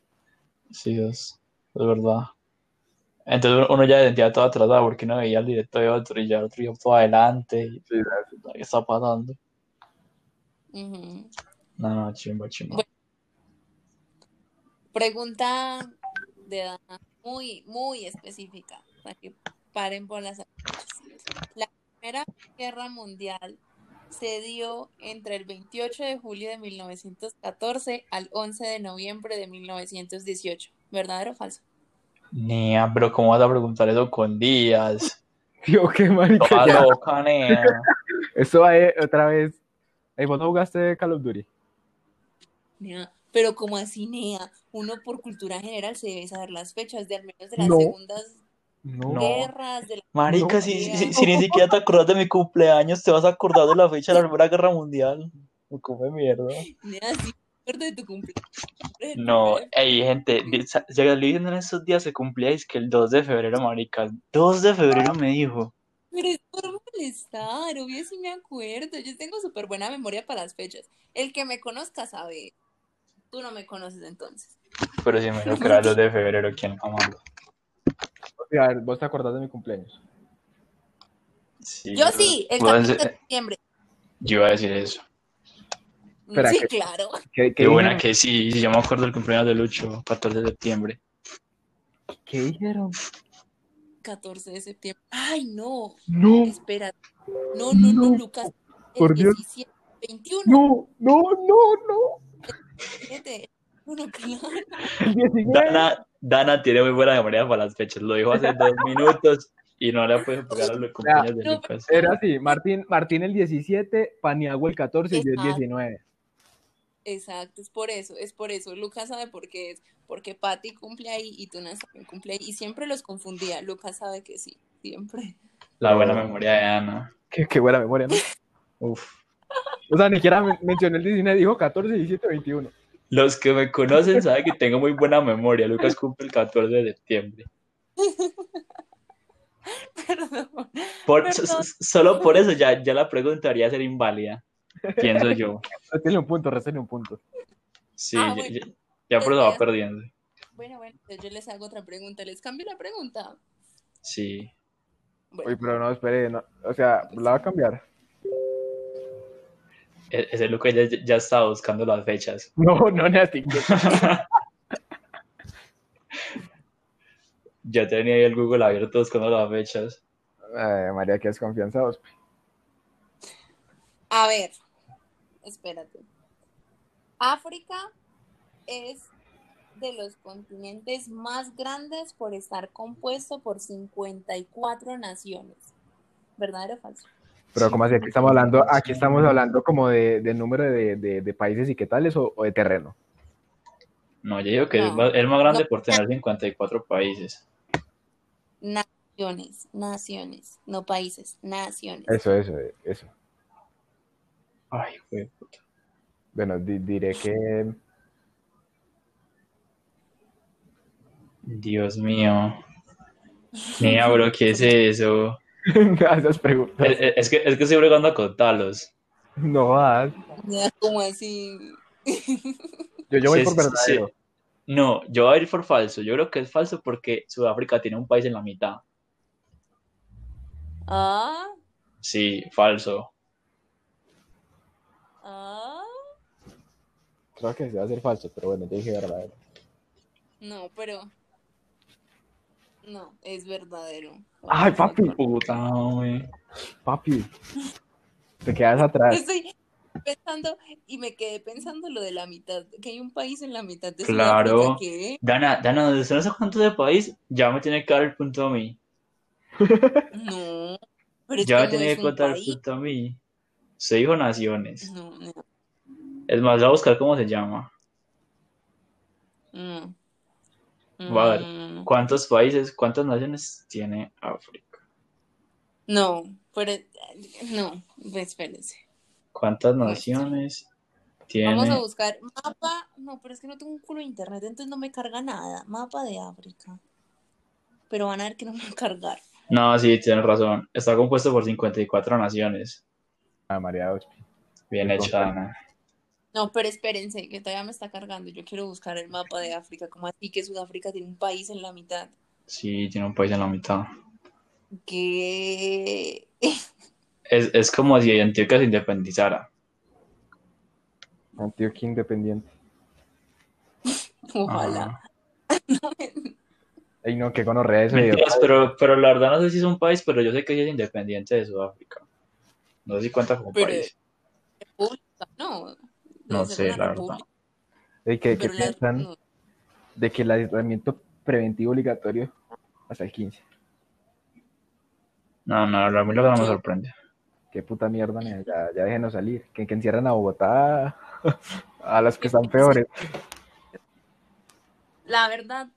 Sí, es, es verdad. Entonces uno ya se sentía todo atrasado porque uno veía el directo de otro y ya el otro iba todo adelante. Y, Sí, ¿Qué está pasando? No, no, chimba, chimba. Bueno. Pregunta de edad muy, muy específica, para que paren por las La Primera Guerra Mundial se dio entre el 28 de julio de 1914 al 11 de noviembre de 1918. ¿Verdadero o falso? Nea, pero ¿cómo vas a preguntar eso con días? Tío, qué marica. Loca, nea. Eso va eh, otra vez. Hey, ¿vos no jugaste Call of Duty? Nea, Pero como así, Nea, uno por cultura general se debe saber las fechas de al menos de las No. segundas No. Guerras, de la Marica, No. si, si, si ni siquiera te acordás de mi cumpleaños, te vas a acordar de la fecha de la Primera Guerra Mundial. Me come mierda. Sí, de tu cumpleaños. No, ey, gente, en estos días se cumplía, es que el 2 de febrero, marica. 2 de febrero me dijo. Pero es por molestar, obvio sí me acuerdo. Yo tengo súper buena memoria para las fechas. El que me conozca sabe. Tú no me conoces entonces. Pero si me dijo que era 2 de febrero, ¿quién amando? O sea, ¿vos te acordás de mi cumpleaños? Sí, Yo pero- sí, el Vos 14 de en- septiembre. Yo iba a decir eso. Espera, sí, ¿qué? claro. ¿Qué, Qué buena dijeron? que sí, sí, yo me acuerdo del cumpleaños de Lucho, 14 de septiembre. ¿Qué dijeron? 14 de septiembre. Ay, no. No, Espera. No, no, no, No, Lucas. El por Dios. 17, 21. no, no, no, no. 17. Bueno, claro. El 19. Dana, Dana tiene muy buena memoria para las fechas, lo dijo hace dos minutos y no le puedo pegar a los cumpleaños de Lucas. Era así, Martín, Martín el 17, Paniagua el 14 y yo el Exacto. 19. Exacto, es por eso, es por eso. Lucas sabe por qué es, porque Patty cumple ahí y Tunas también cumple ahí. Y siempre los confundía. Lucas sabe que sí, siempre. La buena memoria de Ana. Qué, qué buena memoria, ¿no? Uf. O sea, ni siquiera men- mencioné el 19, dijo 14, 17, 21. Los que me conocen saben que tengo muy buena memoria. Lucas cumple el 14 de septiembre. Perdón. Por, Perdón. so- so- solo por eso ya, ya la pregunta debería ser inválida. Pienso yo. Tiene un punto, restale un punto. Sí, Ah, ya- bueno. ya, ya por eso va perdiendo. Bueno, bueno, entonces yo les hago otra pregunta. ¿Les cambio la pregunta? Sí. Bueno, Uy, pero no, espere, no, o sea, la va a cambiar. E- Ese Lucas ya, ya estaba buscando las fechas. No, no, Nati. Ya tenía ahí el Google abierto buscando las fechas. Ay, María, qué desconfianzados. a ver, espérate. África es de los continentes más grandes por estar compuesto por 54 naciones. ¿Verdadero o falso? Pero como así, aquí estamos hablando, aquí estamos hablando como de, de número de, de, de países y qué tales o, o de terreno. No, yo digo que No. es, más, es más grande No. por tener 54 países. Naciones, naciones, no países, naciones. Eso, eso, eso. Ay, güey. Bueno, di- diré que Dios mío. Mira, bro, ¿qué es eso? esas preguntas. Es, es que, es que estoy bregando a contarlos. No vas. Como así. Yo, yo voy Sí, por sí, sí. verdadero. No, yo voy a ir por falso. Yo creo que es falso porque Sudáfrica tiene un país en la mitad. Ah, Sí, falso. ah. Creo que se va a ser falso, pero bueno, yo dije verdadero. No, pero. No, es verdadero. Ay, papi. Puta, güey. Papi, te quedas atrás. Estoy pensando y me quedé pensando lo de la mitad, que hay un país en la mitad de Claro. Que Dana, Dana, desde no sé cuánto de país, ya me tiene que dar el punto a mí. no, pero es Ya me tiene que contar el punto a mí. Se dijo naciones. No, no. Es más, voy a buscar cómo se llama. No. Va a ver. No. ¿Cuántos países, cuántas naciones tiene África? No, pero no, espérense. ¿Cuántas naciones tiene? Vamos a buscar mapa. No, pero es que no tengo un culo de internet, entonces no me carga nada. Mapa de África. Pero van a ver que no me va a cargar. No, sí, tienes razón. Está compuesto por 54 naciones. Ah, María Ospi. Bien hecha. Ana. No, pero espérense, que todavía me está cargando. Yo quiero buscar el mapa de África. Como así que Sudáfrica tiene un país en la mitad. Sí, tiene un país en la mitad. Que. Es, es como si Antioquia se independizara. Antioquia independiente. Ojalá. Ey, no, qué gonorrea eso. Mentiras, pero, pero la verdad no sé si es un país, pero yo sé que es independiente de Sudáfrica. No sé si cuenta como Pero- país. República, no. No sé, la verdad. Ey, ¿qué, qué pero la- piensan de que el aislamiento preventivo obligatorio hasta el 15? No, no, a mí lo que no me sorprende. Qué puta mierda, nea, ya, ya déjenos salir. Que, que encierran a Bogotá, a las que están peores. La verdad,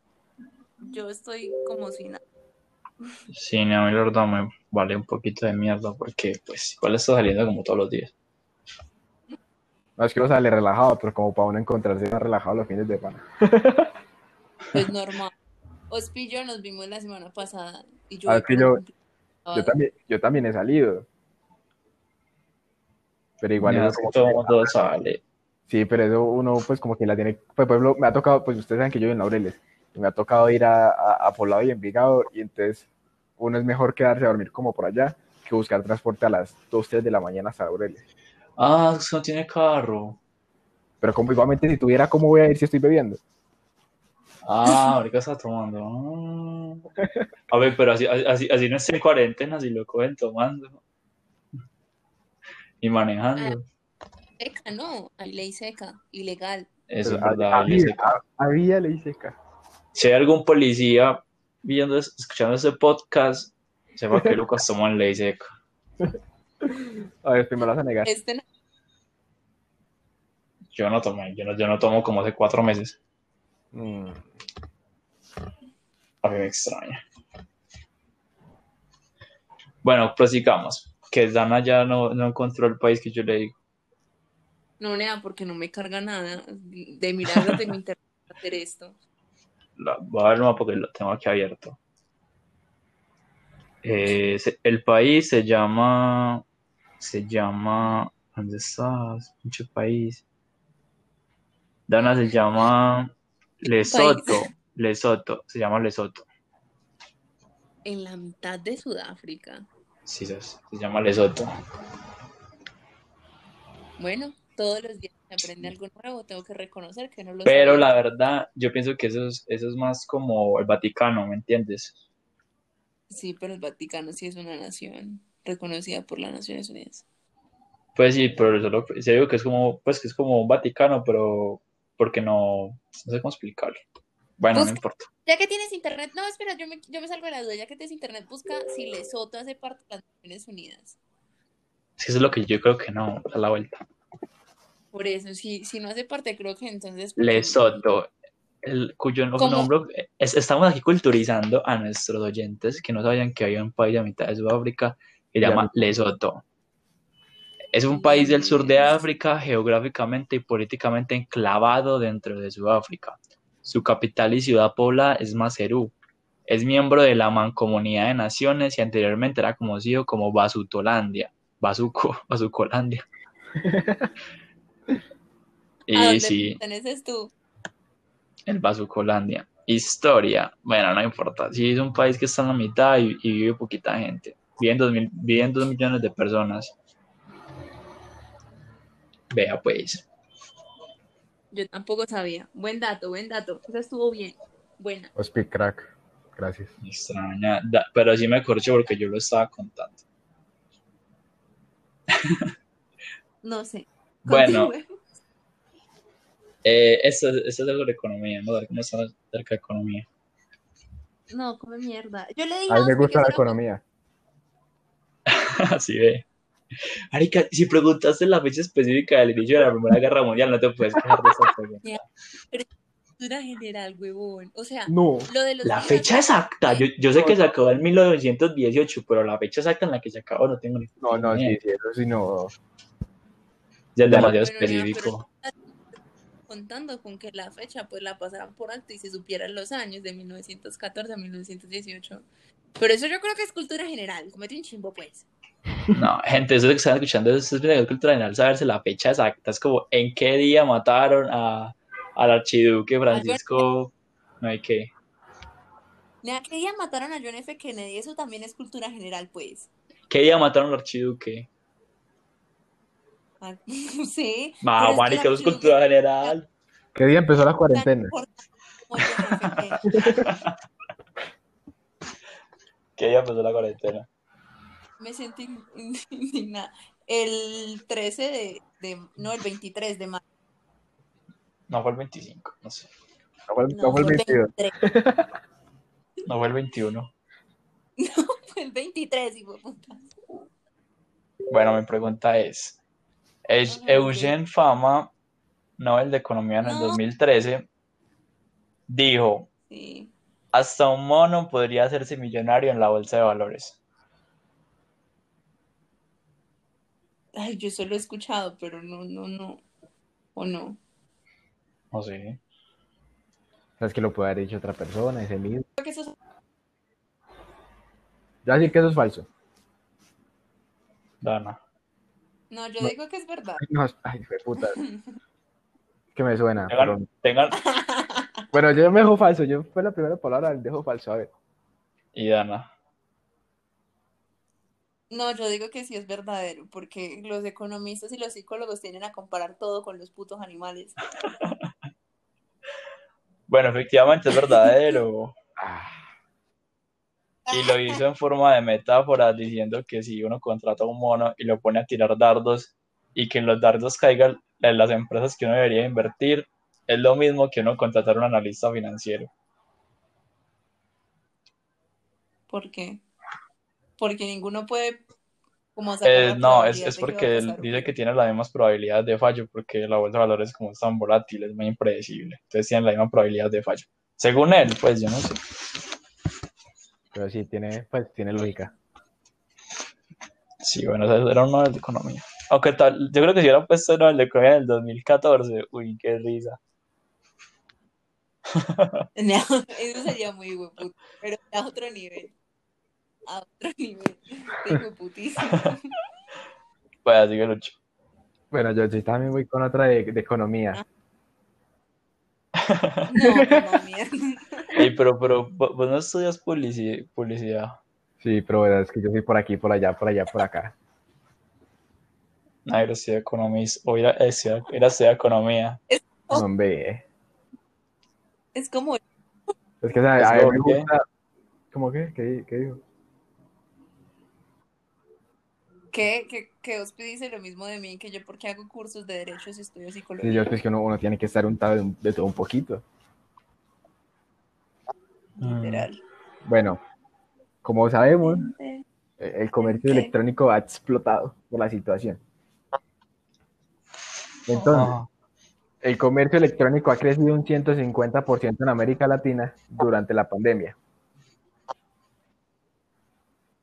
yo estoy como si nada. Sí, no, a mí la verdad me vale un poquito de mierda porque pues igual está saliendo como todos los días. No es que uno sale relajado, pero como para uno encontrarse más relajado los fines de semana. Es normal. Ospi y yo nos vimos la semana pasada. Y yo. Ah, que yo- Yo también, yo también he salido. Pero igual es como todo el mundo sale. Sí, pero eso uno pues como que la tiene, pues, por ejemplo, me ha tocado, pues ustedes saben que yo vivo en Laureles, y me ha tocado ir a, a, a Poblado y Envigado, y entonces uno es mejor quedarse a dormir como por allá que buscar transporte a las 2, 3 de la mañana hasta Laureles. Ah, eso no tiene carro. Pero como igualmente si tuviera, ¿cómo voy a ir si estoy bebiendo? Ah, ahorita está tomando. Ah. A ver, pero así, así, así no es en cuarentena, así lo cogen tomando. Y manejando. Seca, no. Hay ley seca. Ilegal. Eso es verdad. había, sé que- había ley seca. Si hay algún policía viendo, escuchando ese podcast, sepa que Lucas tomó en ley seca. A ver, me lo vas a negar. Este no. Yo no tomé, yo no, yo no tomo como hace cuatro meses. Mm, A mí me extraña. Bueno, prosigamos. Que Dana ya no, no encontró el país que yo le digo. No, nea, porque no me carga nada. De milagro tengo internet para hacer esto. La, voy a ver el mapa porque lo tengo aquí abierto. Eh, se- el país se llama. Se llama. ¿Dónde estás? Pinche país. Dana se llama. Lesoto. Lesoto. Se llama Lesoto. En la mitad de Sudáfrica. Sí, se, se llama Lesoto. Bueno, todos los días se aprende algo nuevo. Tengo que reconocer que no lo Pero la verdad, yo pienso que eso es, eso es más como el Vaticano, ¿me entiendes? Sí, pero el Vaticano sí es una nación reconocida por las Naciones Unidas. Pues sí, pero eso lo, sí digo que es como, pues que es como un Vaticano, pero porque no, no sé cómo explicarlo. Bueno, no importa. Ya que tienes internet, no, espera, yo me, yo me salgo de la duda. Ya que tienes internet, busca si Lesoto hace parte de las Naciones Unidas. Que eso es lo que yo creo que no, a la vuelta. Por eso, si, si no hace parte, creo que entonces. Lesoto, el, cuyo nombre, es- estamos aquí culturizando a nuestros oyentes que no sabían que había un país a mitad de Sudáfrica que se llama Lesoto. Es un país del sur de África, geográficamente y políticamente enclavado dentro de Sudáfrica. Su capital y ciudad poblada es Maseru. Es miembro de la Mancomunidad de Naciones y anteriormente era conocido como Basutolandia. Basuco, Basucolandia. ¿A Y dónde sí, perteneces tú? el Basucolandia. Historia, bueno, no importa. Sí, es un país que está en la mitad y, y vive poquita gente. Viven dos, mil- viven dos millones de personas. Vea, pues. Yo tampoco sabía. Buen dato, buen dato. Eso estuvo bien. Buena. Hospi crack. Gracias. Extraña, da- pero sí me corché porque yo lo estaba contando. No sé. Bueno, eh, esto, es- esto es algo de economía, ¿no? A ver cómo está acerca de economía. No, come mierda. Yo le dije A mí me gusta la economía. Así ve. Marica, si preguntaste la fecha específica del inicio de la Primera Guerra Mundial, no te puedes quejar de esa pregunta. Cultura general, huevón. O sea, No. lo de los La fecha exacta, yo, yo sé que se acabó en 1918, pero la fecha exacta en la que se acabó no tengo ni No, no, idea. sí, sí, eso sí no. Ya es demasiado Pero, específico. contando con que la fecha pues la pasaran por alto y se supieran los años de 1914 a 1918. Pero eso yo creo que es cultura general, comete un chimbo pues. No, gente, eso que están escuchando eso es de cultura general, saberse la fecha exacta. Es como en qué día mataron a, al archiduque Francisco, no hay qué. Mira, ¿qué día mataron a John F. Kennedy? Eso también es cultura general pues. ¿Qué día mataron al archiduque? Ah, sé. Ma, es que marica, eso es cultura general. ¿Qué día empezó la cuarentena? ¿Qué día empezó la cuarentena? Me sentí indignada. El 13 de, de, no, el 23 de mayo. No fue el 25, no sé. No fue, el- no No, fue el 22. 23. No fue el 21. Fue el 23, hijo de puta. Bueno, mi pregunta es, es Ajá, Eugene Fama, Nobel de Economía en el No. 2013, dijo, Sí. hasta un mono podría hacerse millonario en la bolsa de valores. Ay, yo solo he escuchado, pero no, no, no. O no. No sé. ¿Sabes que lo puede haber dicho otra persona, ese mismo? Creo que eso es- Yo voy a decir que eso es falso. Dana. No, yo No. digo que es verdad. Ay, no, ay, fue puta. Que me suena. tengan, Bueno, yo me dejo falso. Yo fue la primera palabra, dejo falso. A ver. y Dana. No, yo digo que sí es verdadero, porque los economistas y los psicólogos tienden a comparar todo con los putos animales. Bueno, efectivamente es verdadero. Ah, Y lo hizo en forma de metáfora, diciendo que si uno contrata a un mono y lo pone a tirar dardos y que en los dardos caigan en las empresas que uno debería invertir, es lo mismo que uno contratar a un analista financiero. ¿Por qué? Porque ninguno puede como sacar Eh, la no, es, es porque él dice que tiene las mismas probabilidades de fallo, porque la bolsa de valores como es tan volátil, es muy impredecible. Entonces tienen la misma probabilidad de fallo. Según él, pues yo no sé. pero sí, tiene, pues, tiene lógica. Sí, bueno, ese era un Nobel de Economía. Aunque tal, yo creo que si hubiera puesto el Nobel de Economía en el 2014, uy, qué risa. No, eso sería muy hueputo, pero a otro nivel. A otro nivel. Tengo putísimo. Pues así que Lucho. Bueno, yo sí también voy con otra de, de economía. No, no, mierda. Ey, pero, pero, ¿vo- vos no estudias publici- publicidad. Sí, pero verdad es que yo soy por aquí, por allá, por allá, por acá. Nadie estudia economía, o ir a, estudiar- ir a estudiar economía. Oh. No, hombre. Es como Es que o sea, ¿Es a mí me qué? gusta. ¿Cómo qué? ¿Qué, qué dijo? Que, que, que Ospi dice lo mismo de mí, que yo porque hago cursos de derechos y estudio Sí, psicología. yo es que uno, uno tiene que estar untado de, todo un poquito. Literal. Bueno, como sabemos, eh, el comercio ¿Qué? electrónico ha explotado por la situación. Entonces, Ajá. el comercio electrónico ha crecido un 150% en América Latina durante la pandemia.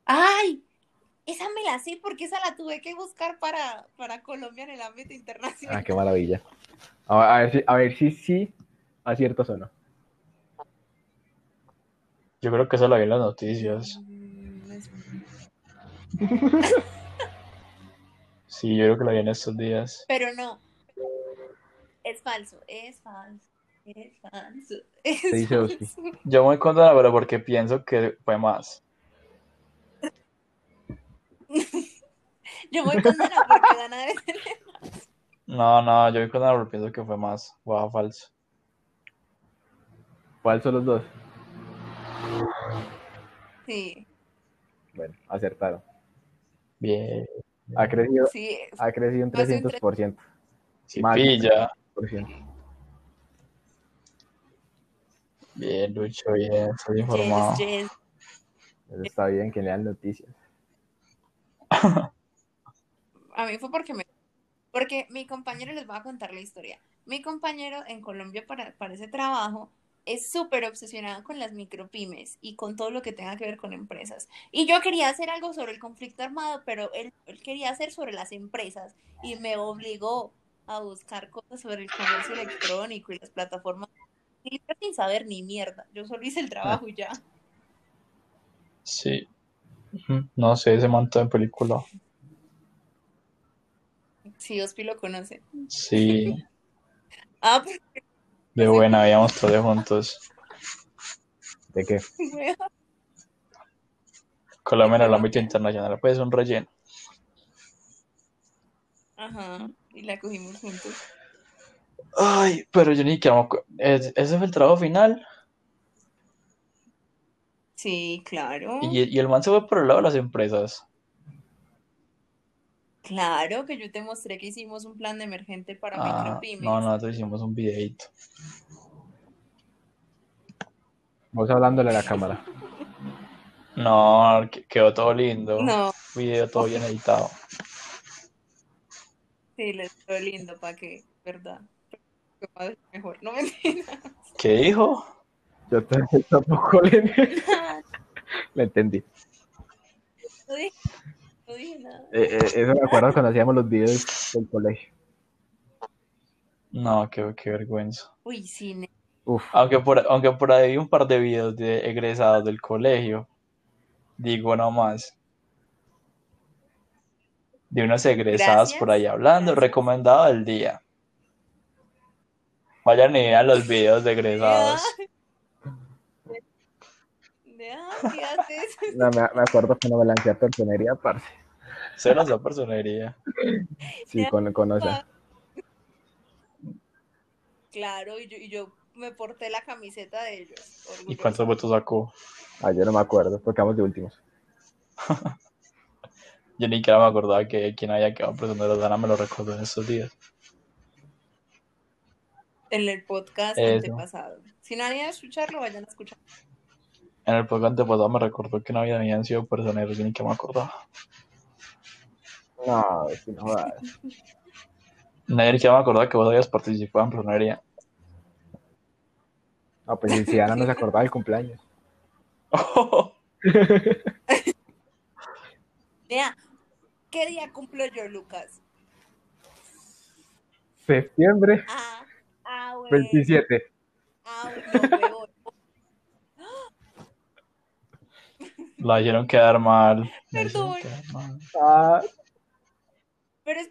¡Ay! Esa me la sé porque esa la tuve que buscar para, para Colombia en el ámbito internacional. Ah, qué maravilla. A, a ver si, a ver si sí aciertos o no. Yo creo que eso lo vi en las noticias. Sí, yo creo que lo vi en estos días. Pero no. Es falso, es falso, es falso. Yo me voy con Dana, pero porque pienso que fue más. Yo voy con Dana porque Dana debe tener. No, no, yo voy con Dana, pero pienso que fue más. Guau, falso. ¿Cuáles son los dos? Sí, Bueno, acertaron. Bien. Ha crecido, sí. ha crecido un Más de un 300%. Sí, Más. pilla. por ciento. Bien, Lucho, bien. Estoy informado. Yes, yes. Eso está bien que lean noticias. a mí fue porque me... Porque mi compañero, les voy a contar la historia. Mi compañero en Colombia para, para ese trabajo es súper obsesionado con las micropymes y con todo lo que tenga que ver con empresas. Y yo quería hacer algo sobre el conflicto armado, pero él, él quería hacer sobre las empresas y me obligó a buscar cosas sobre el comercio electrónico y las plataformas sin saber ni mierda. Yo solo hice el trabajo y ya. Sí. No sé, ese manto de película. Sí, Ospi lo conoce. Sí, Ah, pues, de buena, veíamos todos juntos. ¿De qué? Colombia en el ámbito internacional, pues un relleno. Ajá, y la cogimos juntos. Ay, pero yo ni que me acu- ¿es- ¿Ese fue el trabajo final? Sí, claro. Y, y el man se fue por el lado de las empresas. Claro que yo te mostré que hicimos un plan de emergente para Ah, micropymes. no, nosotros hicimos un videito. Vos hablándole a la cámara. No, que- quedó todo lindo. No, Video todo bien editado. sí, les quedó lindo para que, ¿verdad? Mejor, no mentira. ¿Qué dijo? Yo tampoco le, le entendí. No dije, no dije nada. Eh, eh, eso me acuerdo cuando hacíamos los videos del colegio. No, qué, qué vergüenza. Uy, sí, ne- Uf, Aunque por, aunque por ahí hay un par de videos de egresados del colegio. Digo nomás. De unas egresadas por ahí Gracias, hablando. gracias. Recomendado del día. Vayan y vean los videos de egresados. Vea, ¿qué haces? no, me, me acuerdo cuando me lancé a personería, parce. Se nos da personería. Sí, con, con Osa. Claro, y yo, y yo me porté la camiseta de ellos. ¿Y cuántos votos sacó? Ah, yo no me acuerdo, porque vamos de últimos. Yo ni siquiera me acordaba que quien había quedado prisionero. Dana me lo recordó en estos días. En el podcast Eso. antepasado. Si no han ido a escucharlo, vayan a escuchar. En el podcast antepasado me recordó que no había- habían sido personeros. Yo ni que me acordaba. No, si no jodas. Nadie ni siquiera me acordaba que vos habías participado en personería. Ah, pues si Ana no se acordaba del cumpleaños. Vea, ¿qué día cumplo yo, Lucas? Septiembre Ah, ah, bueno. 27. Ah, no, huevón. La hicieron quedar mal. Perdón. quedar mal. Ah, Pero es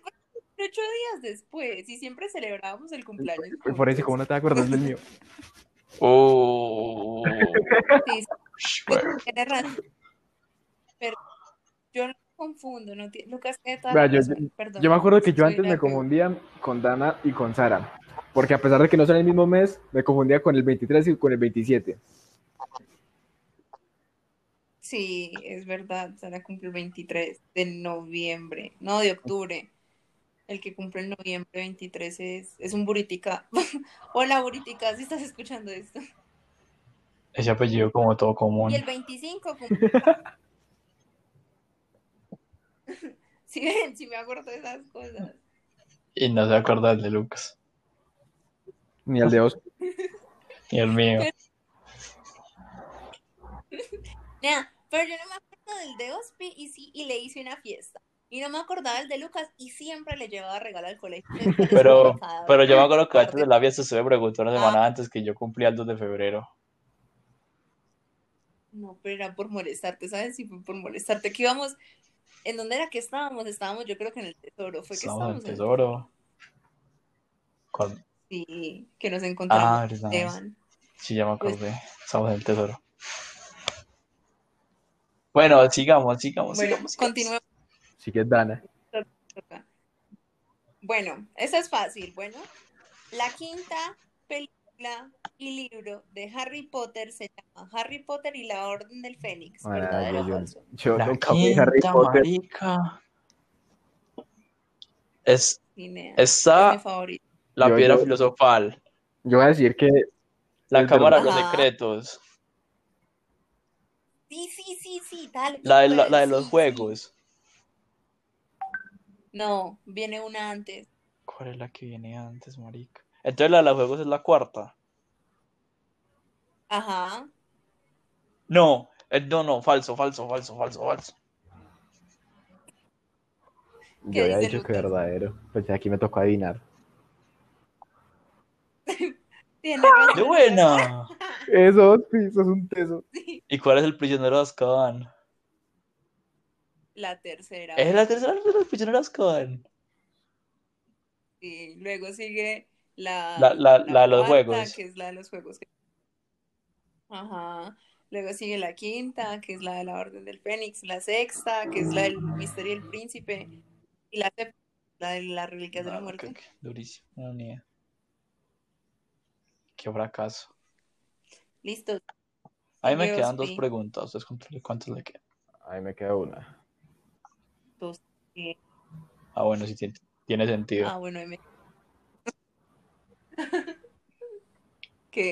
ocho días después y siempre celebrábamos el cumpleaños. y por eso, ¿cómo no te acuerdas del mío? Oh. Sí, sí, Bueno, tienes razón. Pero yo no confundo, no Lucas, ¿qué tal? Vea, yo- Perdón. Yo me acuerdo que yo antes me confundía con Dana y con Sara. Porque a pesar de que no son el mismo mes, me confundía con el 23 y con el 27. Sí, es verdad, Sara cumple el 23 de noviembre, no de octubre. El que cumple el noviembre 23 es, es un Buritica. Hola Buritica, si estás escuchando esto. ese apellido como todo común. Y el 25 cumple. Si ven, si me acuerdo de esas cosas. Y no se acuerda del de Lucas. Ni el de Oscar. Y el mío. Mira, pero yo no me acuerdo del de Ospi y sí, y le hice una fiesta. Y no me acordaba del de Lucas y siempre le llevaba regalo al colegio. Pero, pero yo me acuerdo que antes de la fiesta se me preguntó una semana Ah. antes que yo cumplía el 2 de febrero. No, pero era por molestarte, ¿sabes? Sí, fue por molestarte. Que íbamos, ¿en dónde era que estábamos? Estábamos, yo creo que en el tesoro. Fue que Estábamos en el tesoro. Con- Sí, que nos encontramos. Ah. Esteban. Sí, ya me Pues- acordé. Estamos en el tesoro. Bueno, sigamos, sigamos, Bueno, sigamos. continuemos. Sí que es Dana. Bueno, eso es fácil. Bueno, la quinta película y libro de Harry Potter se llama Harry Potter y la Orden del Fénix. Ah, ¿Verdadero o yo- falso? Yo La nunca vi Harry quinta, Potter. marica. Es, está es la Yo- piedra yo- filosofal, Yo voy a decir que la cámara de los secretos, Sí, sí, sí, sí, dale. la de, la, la de los sí, sí. juegos. No, viene una antes. ¿Cuál es la que viene antes, marica? Entonces la de los juegos es la cuarta. Ajá. No, eh, no, no, falso, falso, falso, falso, falso. ¿Qué Yo había dicho que Lucas? verdadero. Pues aquí me tocó adivinar. Tiene razón. ¡Qué buena! Eso, sí, eso es un teso. ¿Y cuál es el prisionero de Azkaban? La tercera. Es la tercera del prisionero de Azkaban. Y luego sigue la, La- la- la de los cuarta, juegos. que es la de los juegos. Ajá. Luego sigue la quinta, que es la de la Orden del Fénix. La sexta, que es la del Misterio del Príncipe. Y la séptima, la de las Reliquias de la Ah, Muerte. ok, ok, Durísimo, no, ni idea. Qué fracaso. Listo. A mí me quedan dos preguntas. ¿Ustedes cuántos, cuántos le quedan? Ahí me queda una. Dos. Eh, Ah, bueno, sí tiene, tiene sentido. Ah, bueno, ahí me...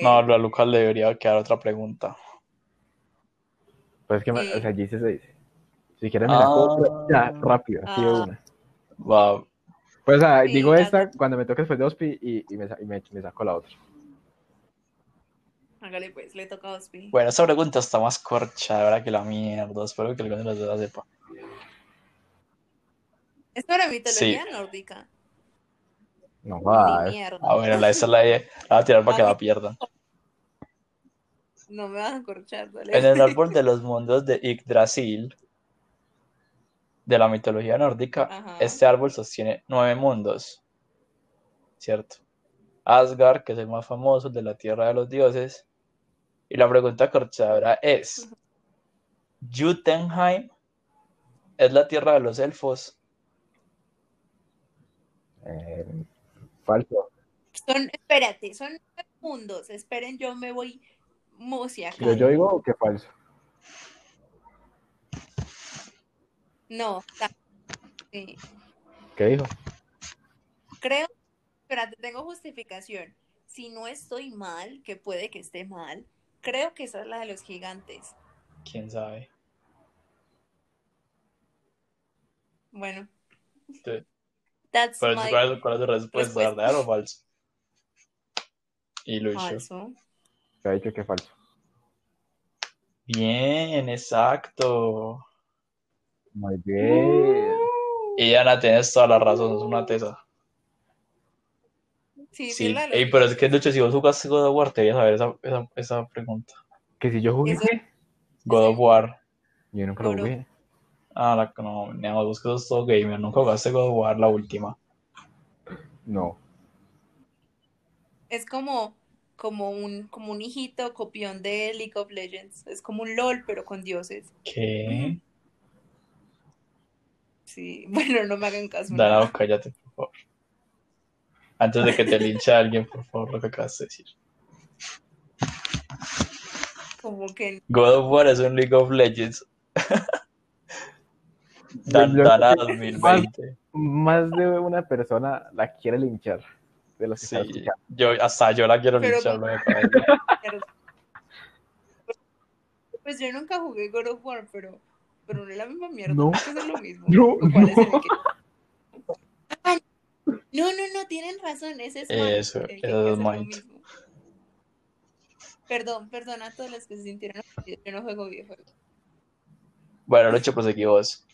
No, a Lucas le debería quedar otra pregunta. Pues es que, me- Sí. o sea, allí se dice. Si quieres me la compro, ya, rápido, así de Ah. una. Va, Pues, o sea, Sí, digo ya esta cuando me toque después de Ospi y, y, me, y me, me saco la otra. Hágale pues, le toca a Ospi. bueno, esta pregunta está más corchadora que la mierda. Espero que alguno de los dos la sepa. Es para mitología Sí. nórdica. No mierda. Ah, bueno, la, esa la, la voy a tirar para que la pierdan. No me vas a corchar, dale. En el árbol de los mundos de Yggdrasil, de la mitología nórdica, Ajá. este árbol sostiene nueve mundos. ¿Cierto? Asgard, que es el más famoso de la tierra de los dioses. Y la pregunta corchadora es: ¿Jotunheim es la tierra de los elfos? Eh, falso. Son, espérate, son nueve mundos. Esperen, yo me voy musia Pero yo digo que falso. No, sí. ¿Qué dijo? Creo, espérate, tengo justificación. Si no estoy mal, que puede que esté mal, creo que esa es la de los gigantes. ¿Quién sabe? Bueno, Sí. that's ¿Cuál, my cuál- cuál es tu respuesta? respuesta. ¿Verdadero o falso? Y Lucho. falso. Yo he dicho que falso. Bien, exacto. Muy bien. Y Ana, tienes toda la razón, es una tesa. Sí, sí, Sí, Ey, pero es que. Lucho, si vos jugaste God of War, te debías saber esa, esa, esa pregunta. Que si yo jugué. God of War. yo nunca lo jugué. Ah, la, no, nada vos que sos todo gamer, nunca jugaste God of War, la última. No. Es como, como un, como un hijito copión de League of Legends. Es como un LOL, pero con dioses. ¿Qué? Sí, bueno, no me hagan caso. Dana, nada. cállate, por favor. Antes de que te linche alguien, por favor, lo que acabas de decir. Como que God of War es un League of Legends. Dan, Yo- Dana 2020. Más de una persona la quiere linchar. De los que Sí, yo, hasta yo la quiero Pero linchar, decir. Pues yo nunca jugué God of War, pero, pero no es la misma mierda. No. es lo mismo. No, Lo cual es el no. que- no, no, no, tienen razón. Ese es Smite, Eso, el que eso es mismo. Perdón, perdón a todos los que se sintieron. Yo no juego videojuegos. Bueno, Lucho, proseguí vos.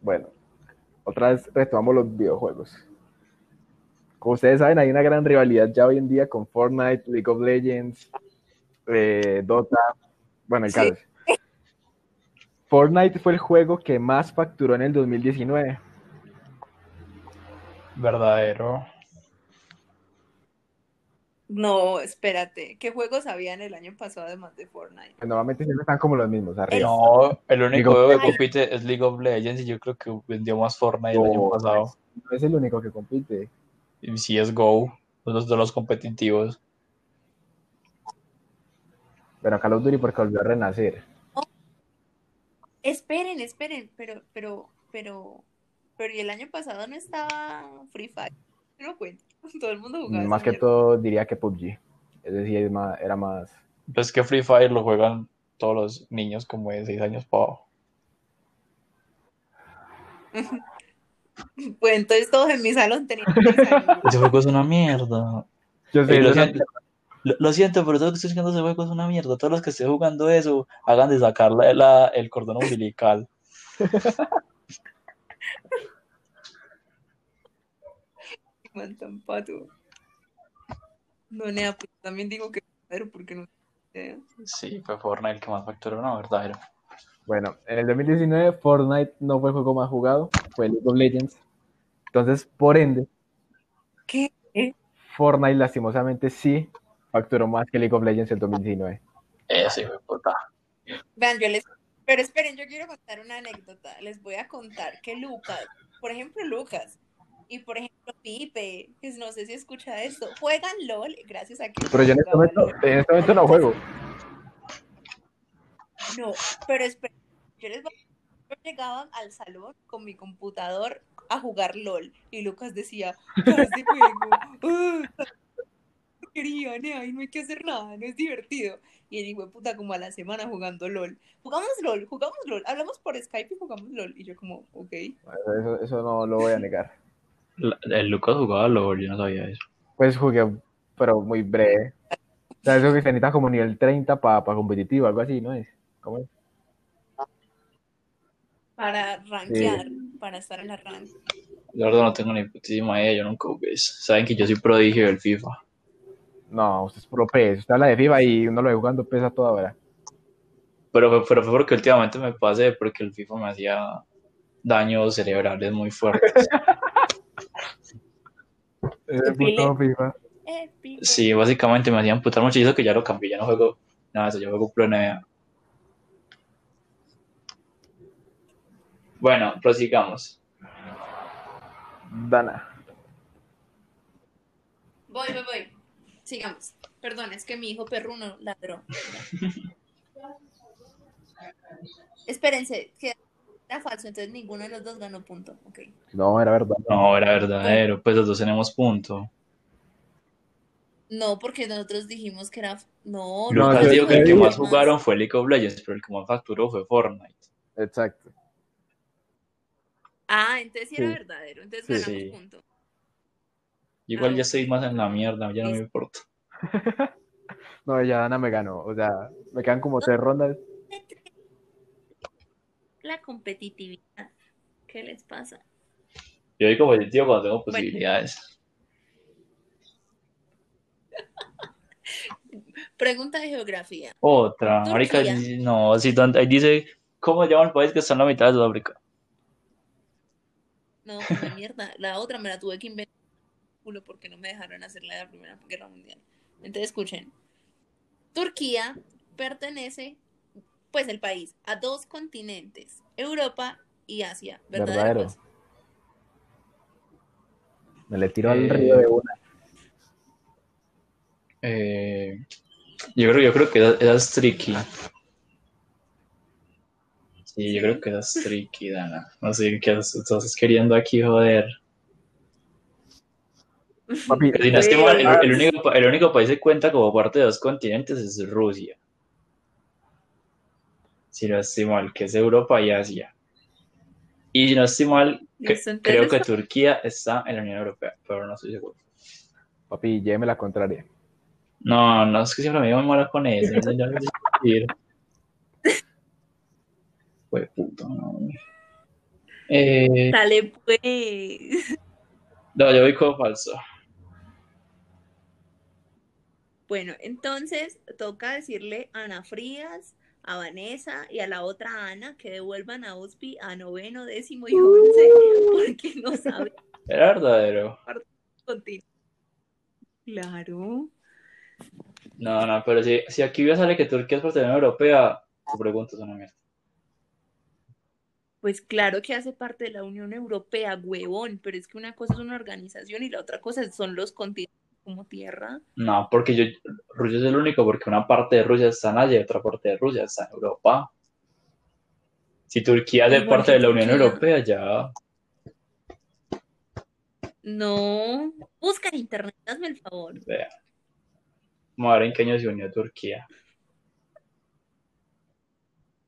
Bueno, otra vez retomamos los videojuegos. Como ustedes saben, hay una gran rivalidad ya hoy en día con Fortnite, League of Legends, eh, Dota. Bueno, el Sí. caso. Fortnite fue el juego que más facturó en el 2019. Verdadero. No, espérate. ¿Qué juegos habían el año pasado además de Fortnite? Pues normalmente siempre están como los mismos arriba. No, el único juego que compite es League of Legends y yo creo que vendió más Fortnite el año pasado. No es el único que compite. Y sí es Go, los de los competitivos. Pero Call of Duty porque volvió a renacer. Esperen, esperen, pero, pero, pero, pero ¿y el año pasado no estaba Free Fire? No cuento. Todo el mundo jugaba. Más que mierda. todo diría que PUBG. Es decir, es más- era más... Pues que Free Fire lo juegan todos los niños como de 6 años para abajo. Pues entonces todos en mi salón tenían ese juego es una mierda. Yo sé, lo, siento, lo- lo siento, pero todo lo que estoy diciendo ese juego es una mierda. Todos los que estén jugando eso, hagan de sacar la- la- el cordón umbilical. Man tan pato. No, nea, pues también digo que pero porque no. Sí, fue Fortnite el que más facturó, no, verdadero. Bueno, en el 2019 Fortnite no fue el juego más jugado, fue League of Legends. Entonces, por ende, ¿Qué? Fortnite lastimosamente sí facturó más que League of Legends en 2019. Ese hijo de puta. Vean, yo les. Pero esperen, yo quiero contar una anécdota. Les voy a contar que Lucas, por ejemplo, Lucas, y por ejemplo, Pipe, que no sé si escucha esto, juegan LOL gracias a que. Pero yo en este momento, en este momento no juego. No, pero esperen, yo les voy a- Yo llegaba al salón con mi computador a jugar LOL y Lucas decía, "Ya este juego, ah, no quería, nea, y no hay que hacer nada, no es divertido. Y el hijo de puta como a la semana jugando LOL. Jugamos LOL, jugamos LOL, hablamos por Skype y jugamos LOL. Y yo como, ok. Eso, eso no lo voy a negar. La- El Lucas jugaba LOL, yo no sabía eso. Pues jugué, pero muy breve. O sea, eso que se necesita como nivel 30 para competitivo, algo así, ¿no es? ¿Cómo es? Para rankear, para estar en la rank. La verdad no tengo ni putísima idea, yo nunca jugué eso. Saben que yo soy prodigio del FIFA. No, usted es pro PES. Usted habla de FIFA y uno lo ve jugando PES a toda hora. Pero fue, pero fue porque últimamente me pasé, porque el FIFA me hacía daños cerebrales muy fuertes. Es el puto FIFA. Pipe. Sí, básicamente me hacían putar mucho y eso que ya lo cambié, ya no juego nada de eso, yo juego Pro NBA. Bueno, prosigamos. Dana. Voy, voy, voy. Sigamos. Perdón, es que mi hijo perruno ladró. Espérense, que era falso, entonces ninguno de los dos ganó punto. Ok. No, era verdad. No, era verdadero, pues los dos tenemos punto. No, porque nosotros dijimos que era. No, No, Lucas dijo que el que más jugaron fue League of Legends, pero el que más facturó fue Fortnite. Exacto. Ah, entonces sí era Sí. verdadero. Entonces Sí. ganamos Sí. punto. Igual Ah, ya estoy más en la mierda, ya no me importa. No, ya Dana me ganó. O sea, me quedan como tres rondas. La competitividad. ¿Qué les pasa? Yo digo competitivo cuando tengo posibilidades. Pregunta de geografía. Otra, marica, no, si donde ahí dice, ¿cómo se llama el país que está en la mitad de Sudáfrica? No, mierda. La otra me la tuve que inventar culo porque no me dejaron hacer la de la Primera Guerra Mundial. Entonces, escuchen. Turquía pertenece, pues el país, a dos continentes, Europa y Asia. ¿Verdadero? Verdadero. pues? Me le tiro al Eh, río de una. Eh, yo creo, yo creo que es tricky. Sí, yo creo que esa es tricky, Dana. No sé qué estás queriendo aquí joder. Papi, Pero si no estoy mal, el, el único, pa- el único país que cuenta como parte de dos continentes es Rusia. Si no estoy mal, que es Europa y Asia. Y si no estoy mal, que- creo que Turquía está en la Unión Europea, pero no estoy seguro. papi, lléveme la contraria. No, no, es que siempre me mala con eso. no ya puto, no. Eh, Dale, pues. no, yo voy como falso. Bueno, entonces toca decirle a Ana Frías, a Vanessa y a la otra Ana que devuelvan a Ospi a noveno, décimo y once porque no saben Era verdadero. Claro. No, no, pero si, si aquí ya sale que Turquía es parte de la Unión Europea, tu pregunta es una mierda. Pues claro que hace parte de la Unión Europea, huevón, pero es que una cosa es una organización y la otra cosa son los continentes como tierra. No, porque yo, Rusia es el único, porque una parte de Rusia está en Asia y otra parte de Rusia está en Europa. Si Turquía es parte de la Unión. Europea, ya. No, busca en internet, hazme el favor. Vea. Vamos a ver en qué año se unió Turquía.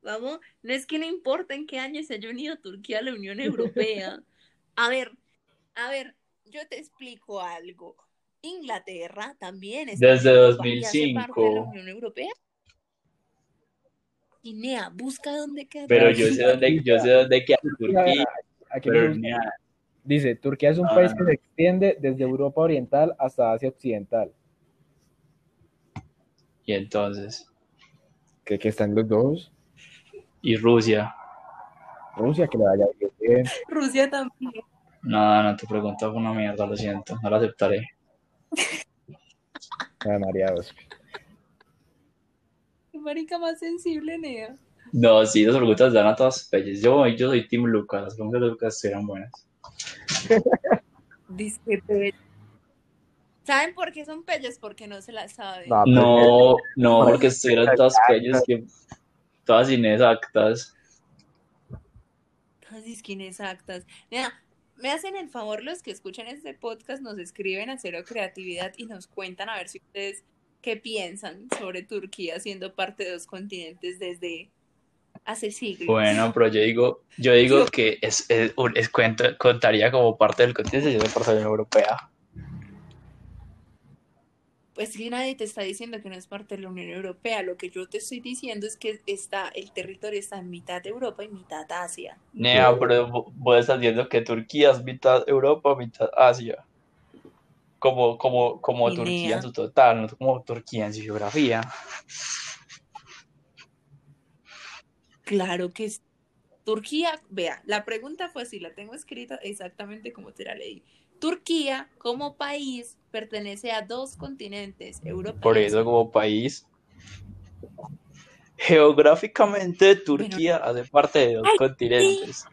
Vamos, no es que no importa en qué año se haya unido Turquía a la Unión Europea, A ver, a ver, yo te explico algo. Inglaterra también está Desde en Europa y hace parte de la 2005. Unión Europea. Guinea, busca dónde queda. Pero yo sé dónde, yo sé dónde queda Turquía, Aquí dice, Turquía es un Ah. país que se extiende desde Europa Oriental hasta Asia Occidental. y entonces, Que, que están los dos. y Rusia. Rusia, que le vaya bien. Rusia también. No, no te pregunto una mierda, lo siento, no lo aceptaré. Ah, María dos. Qué marica más sensible, Nea. No, sí, las preguntas dan a todas pelles. Yo, yo soy Team Lucas, las preguntas de Lucas eran buenas. Dice que pe- ¿Saben por qué son pelles? Porque no se las saben. No, No, no, Por porque estuvieron todas pelles, que, todas inexactas. Todas disque inexactas. Nea, me hacen el favor los que escuchan este podcast, nos escriben a Cero Creatividad y nos cuentan a ver si ustedes qué piensan sobre Turquía siendo parte de dos continentes desde hace siglos. Bueno, pero yo digo, yo digo que es, es, un- es cuenta- contaría como parte del continente, soy parte de la Unión Europea. Pues que nadie te está diciendo que no es parte de la Unión Europea. Lo que yo te estoy diciendo es que está, el territorio está en mitad de Europa y mitad Asia. Nea, pero vo- vos estás diciendo que Turquía es mitad Europa, mitad Asia. Como, como, como Turquía Nea. en su total, no como Turquía en su geografía. Claro que es. Turquía, vea, la pregunta fue así, la tengo escrita exactamente como te la leí. Turquía, como país, pertenece a dos continentes, Europa Por eso como país. Geográficamente Turquía hace parte de dos Ay, continentes.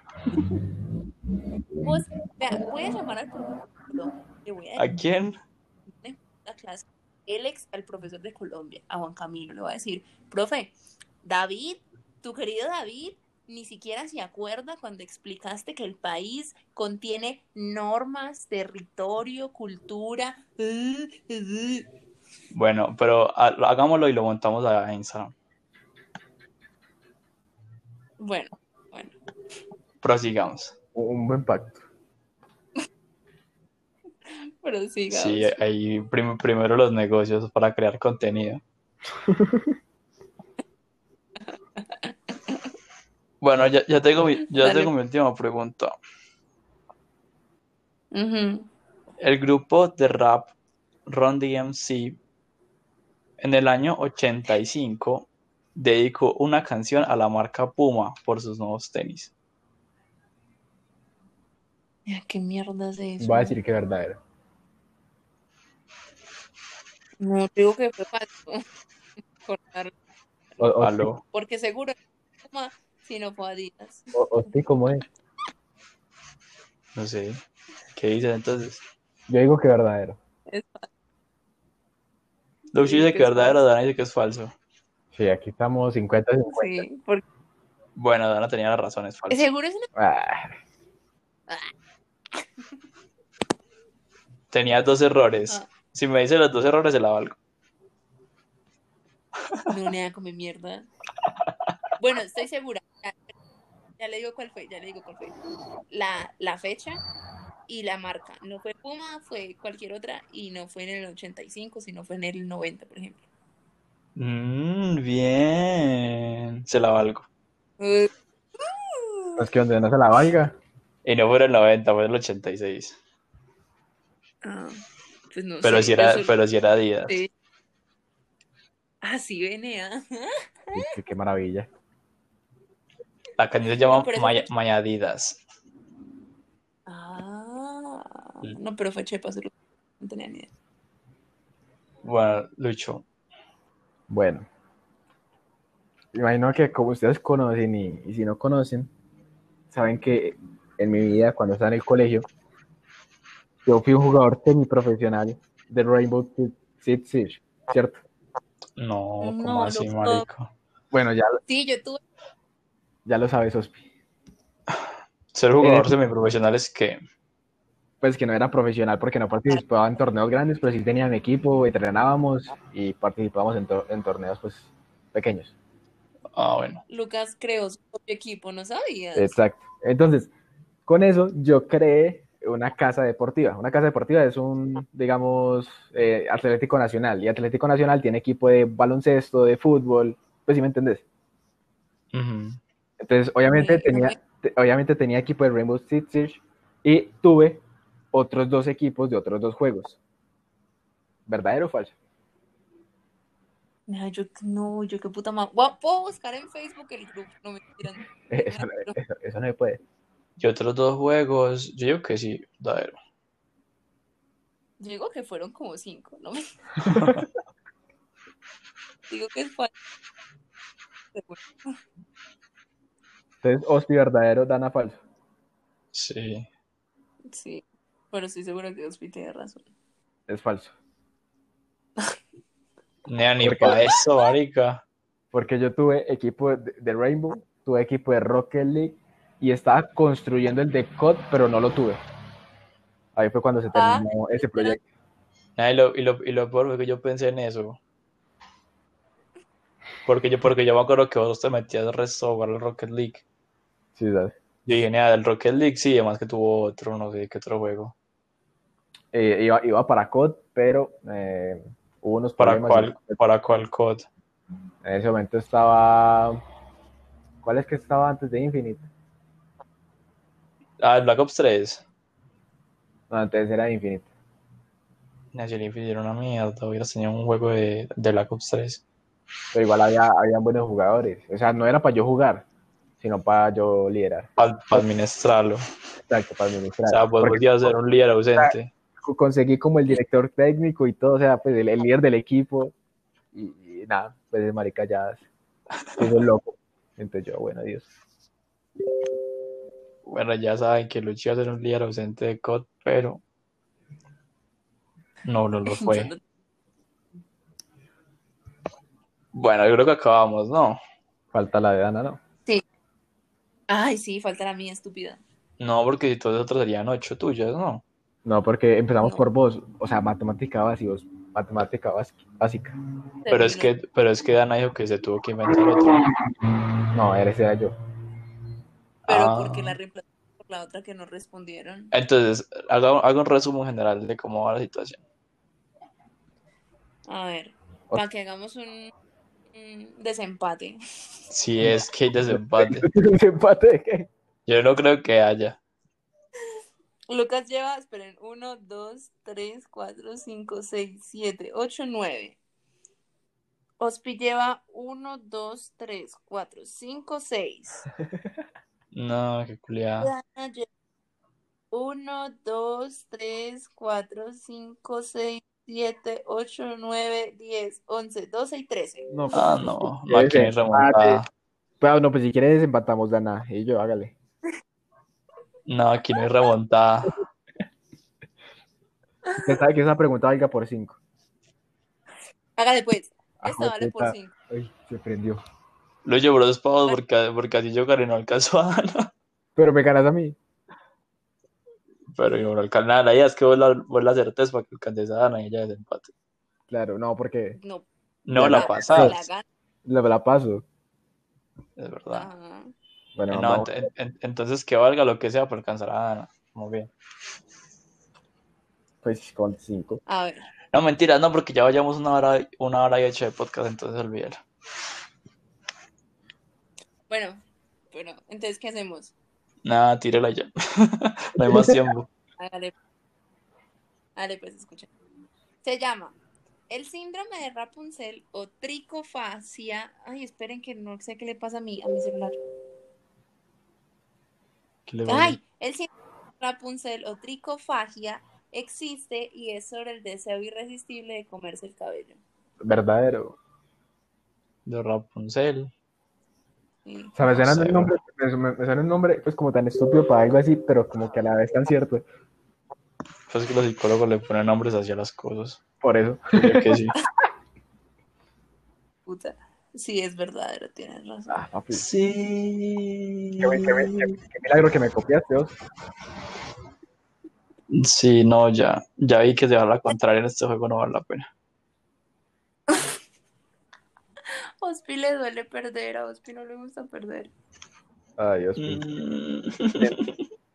Vos, vea, voy a llamar al profesor, le voy a ¿A quién? la clase, el ex al profesor de Colombia, a Juan Camilo, le voy a decir, profe, David, tu querido David, ni siquiera se acuerda cuando explicaste que el país contiene normas, territorio, cultura. uh, uh. Bueno, pero ha- hagámoslo y lo montamos a Instagram. Bueno, bueno, Prosigamos. Un buen pacto. pero sigamos. Sí, ahí prim- primero los negocios para crear contenido. Bueno, ya, ya tengo mi, ya Dale. tengo mi última pregunta. El grupo de rap Run DMC en el año 85 dedicó una canción a la marca Puma por sus nuevos tenis. Mira, ¿Qué mierda es eso? Voy a decir que es verdadero. No, digo que fue falso. Cortar, O, o, Aló. Porque seguro Puma, si no fue Adidas. o- o sí, ¿cómo es? No sé. ¿Qué dices entonces? Yo digo que es verdadero. Es Luxi Sí, dice que que verdadero, falso. Dana dice que es falso. Sí, aquí estamos 50-50. Sí, porque Bueno, Dana tenía la razón, es falso. seguro es una. Ah, Tenía dos errores. Ah. Si me dice los dos errores, se la valgo. No, nada, come mierda. Bueno, estoy segura. Ya, le digo cuál fue, ya le digo cuál fue. La, la fecha y la marca. No fue Puma, fue cualquier otra y no fue en el 85, sino fue en el 90, por ejemplo. Mm, bien. Se la valgo. Uh, es que donde no se la valga. Y no fue en el 90, fue en el 86. ah, pues no Pero sé, si era, solo pero si era Adidas. Ah, sí, venía. Qué, qué maravilla. La canción se llama Pero eso Maya, fue- Maya Adidas. Ah, no, pero fue Chepa, solo no tenía ni idea. Bueno, Lucho. Bueno. Imagino que como ustedes conocen y, y si no conocen, saben que en mi vida, cuando estaba en el colegio, yo fui un jugador semiprofesional de Rainbow Six Siege, ¿cierto? No, ¿cómo No, así, loco. marico? Bueno, ya, Sí, yo tuve. Ya lo sabes, Ospi. Ser jugador Eh. semiprofesional es que Pues que no era profesional porque no participaba en torneos grandes, pero sí tenía mi equipo, entrenábamos y participábamos en, tor- en torneos pues pequeños. Ah, bueno. Lucas creó su propio equipo, ¿no sabías? Exacto. Entonces, Con eso yo creé una casa deportiva. Una casa deportiva es un, digamos, eh, Atlético Nacional. Y Atlético Nacional tiene equipo de baloncesto, de fútbol. Pues sí me entendés. Ujú. Entonces, obviamente Sí, tenía, obviamente tenía equipo de Rainbow Six Siege y tuve otros dos equipos de otros dos juegos. ¿Verdadero o falso? Yo no, yo qué puta madre. Puedo buscar en Facebook el grupo, no me tiran. Eso, no- eso- eso no se puede. Y otros dos juegos, yo digo que sí, verdadero. Yo digo que fueron como cinco, ¿no? digo que es falso. Seguro. Entonces, Hospi verdadero, Dana falso. Sí. Sí, pero estoy segura que Ospi tiene razón. Es falso. Nea, ni para eso, marica. Porque yo tuve equipo de, de Rainbow, tuve equipo de Rocket League y estaba construyendo el de COD, pero no lo tuve. Ahí fue cuando se Ah, terminó ese proyecto. Nea, y, lo, y, lo, y lo peor fue que yo pensé en eso. Porque yo, porque yo me acuerdo que vos te metías resto a jugar Rocket League. Sí, ¿sabes? Yo dije, nea, del Rocket League sí, además que tuvo otro, no sé qué otro juego. Eh, iba, iba para COD, pero eh, hubo unos ¿Para problemas. cuál, para cuál COD? En ese momento estaba. ¿Cuál es que estaba antes de Infinite? Ah, el Black Ops 3. No, antes era Infinite. Si el Infinite era una mierda, hubieras tenido un juego de, de Black Ops 3. Pero igual había, habían buenos jugadores. O sea, no era para yo jugar, sino para yo liderar. Para administrarlo. Exacto, para O administrar. sea, pues Porque podías ser un líder ausente. co- conseguí como el director técnico y todo, o sea, pues el, el líder del equipo. Y, y nada, pues el marica ya hizo loco. Entonces yo, bueno, Dios. Bueno, ya saben que Luchi iba a ser un líder ausente de COD, pero no, no lo fue. Bueno, yo creo que acabamos, ¿no? Falta la de Dana, ¿no? Ay, sí, falta la mía, estúpida. No, porque si todos otros serían ocho tuyas, ¿no? No, porque empezamos No. por vos, o sea, matemática básica, matemática básica. Pero es que, pero es que Dana dijo que se tuvo que inventar otro. No, ese era yo. Pero Ah. porque la reemplazó por la otra que no respondieron. Entonces, haga, haga un resumen general de cómo va la situación. A ver, O- para que hagamos un desempate. Si es que hay desempate. ¿Ese empate de qué? Yo no creo que haya. Lucas lleva, esperen, 1, 2, 3, 4, 5, 6, 7, 8, 9. Ospi lleva 1, 2, 3, 4, 5, 6. No, qué culiada. 1, 2, 3, 4, 5, 6, 7, 8, 9, 10, 11, 12 y 13. No, Ah, no, no aquí no hay remontada. Pero no, pues si quieres desempatamos, Dana, y yo, hágale. No, aquí no hay remontada. Usted sabe que esa pregunta valga por 5. Hágale pues. Ah, Esta vale por puta. 5. Ay, se prendió. Lo llevo los pavos porque, porque así yo gané no alcanzó a Dana. Pero me ganas a mí. Pero yo no nada. La idea es que vos la, vos la acertes para que alcances a Dana y ella desempate. Claro, no, porque No, No, la no, pasada, la la, la paso. es verdad. Ajá. Bueno, No, ent- ent- entonces que valga lo que sea para alcanzar a Dana. Muy bien. pues con 5. A ver. No, mentira, no, porque ya vayamos una hora, una hora y ocho de podcast, entonces olvídalo. Bueno, bueno, entonces, ¿qué hacemos? Nada, tírela ya. no hay más tiempo. Hágale. Hágale, pues, escucha. Se llama el síndrome de Rapunzel o tricofasia. Ay, esperen que no sé qué le pasa a mi, a mi celular. Ay, el síndrome de Rapunzel o tricofagia existe y es sobre el deseo irresistible de comerse el cabello. Verdadero. De Rapunzel. Sí. O sea, me suena No sé, un nombre, me, suena un nombre pues como tan estúpido para algo así, pero como que a la vez tan cierto. Pues que los psicólogos le ponen nombres hacia las cosas. Por eso. Yo creo que sí. Puta. Sí, es verdadero, tienes razón. Ah, papi. Sí. Qué, qué- qué- qué milagro que me copiaste, vos. Sí, no, ya. Ya vi que llevar la contraria en este juego no vale la pena. A Ospi le duele perder, a Ospi no le gusta perder. Ay, Dios Mm. mío.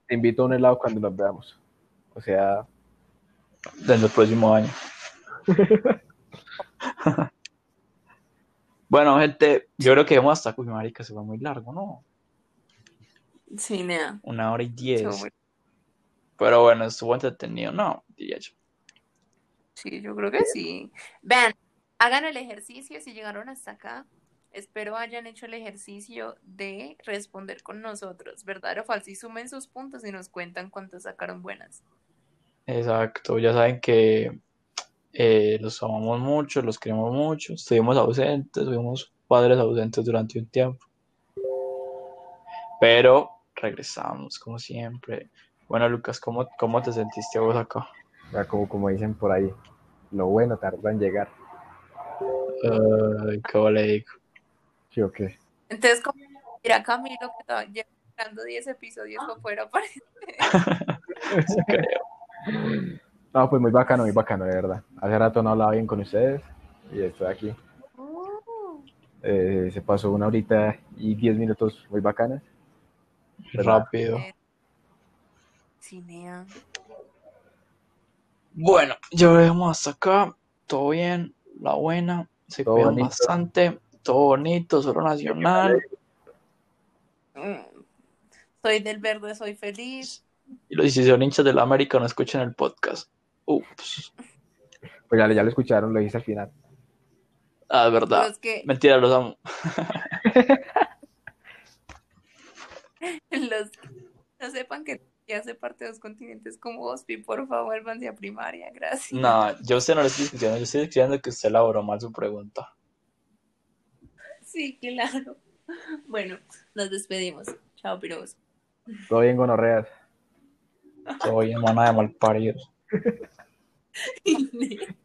te invito a un helado cuando nos veamos. O sea, Desde el próximo año. bueno, gente, yo creo que hemos hasta Uy, marica, se fue muy largo, ¿no? Sí, nea. Una hora y diez. Muy- Pero bueno, estuvo entretenido, ¿no? Diría yo. Sí, yo creo que sí. Vean, hagan el ejercicio si llegaron hasta acá. Espero hayan hecho el ejercicio de responder con nosotros, ¿verdad o falso? Y sumen sus puntos y nos cuentan cuántas sacaron buenas. Exacto, ya saben que eh, los amamos mucho, los queremos mucho, estuvimos ausentes, fuimos padres ausentes durante un tiempo, pero regresamos como siempre. Bueno, Lucas, ¿cómo, cómo te sentiste vos acá? ya como, como dicen por ahí, lo bueno tarda en llegar. Ay, qué boleico. ¿Sí o qué? Entonces, como dirá Camilo que estaba llegando 10 episodios por fuera, parece. Sí, creo. No, pues muy bacano, muy bacano, de verdad. Hace rato no hablaba bien con ustedes y estoy aquí. Uh, Eh, se pasó una horita y diez minutos muy bacanas. Rápido. eh, Cinea. Bueno, ya vemos hasta acá, todo bien, la buena, se Todo cuidan bonito. bastante, todo bonito, solo nacional. Mm. Soy del verde, soy feliz. Y los si son hinchas del América no escuchen el podcast. Ups. Pues ya, ya lo escucharon, lo hice al final. Ah, es verdad. Los que, Mentira, los amo. los que no sepan que ya hace parte de los continentes como Hospi, por favor, vuélvanse a primaria, gracias. No, yo a usted no le estoy diciendo, yo estoy diciendo que usted elaboró mal su pregunta. Sí, claro. Bueno, nos despedimos. Chao, piros. Todo bien, gonorreas. Soy hermana de malparidos.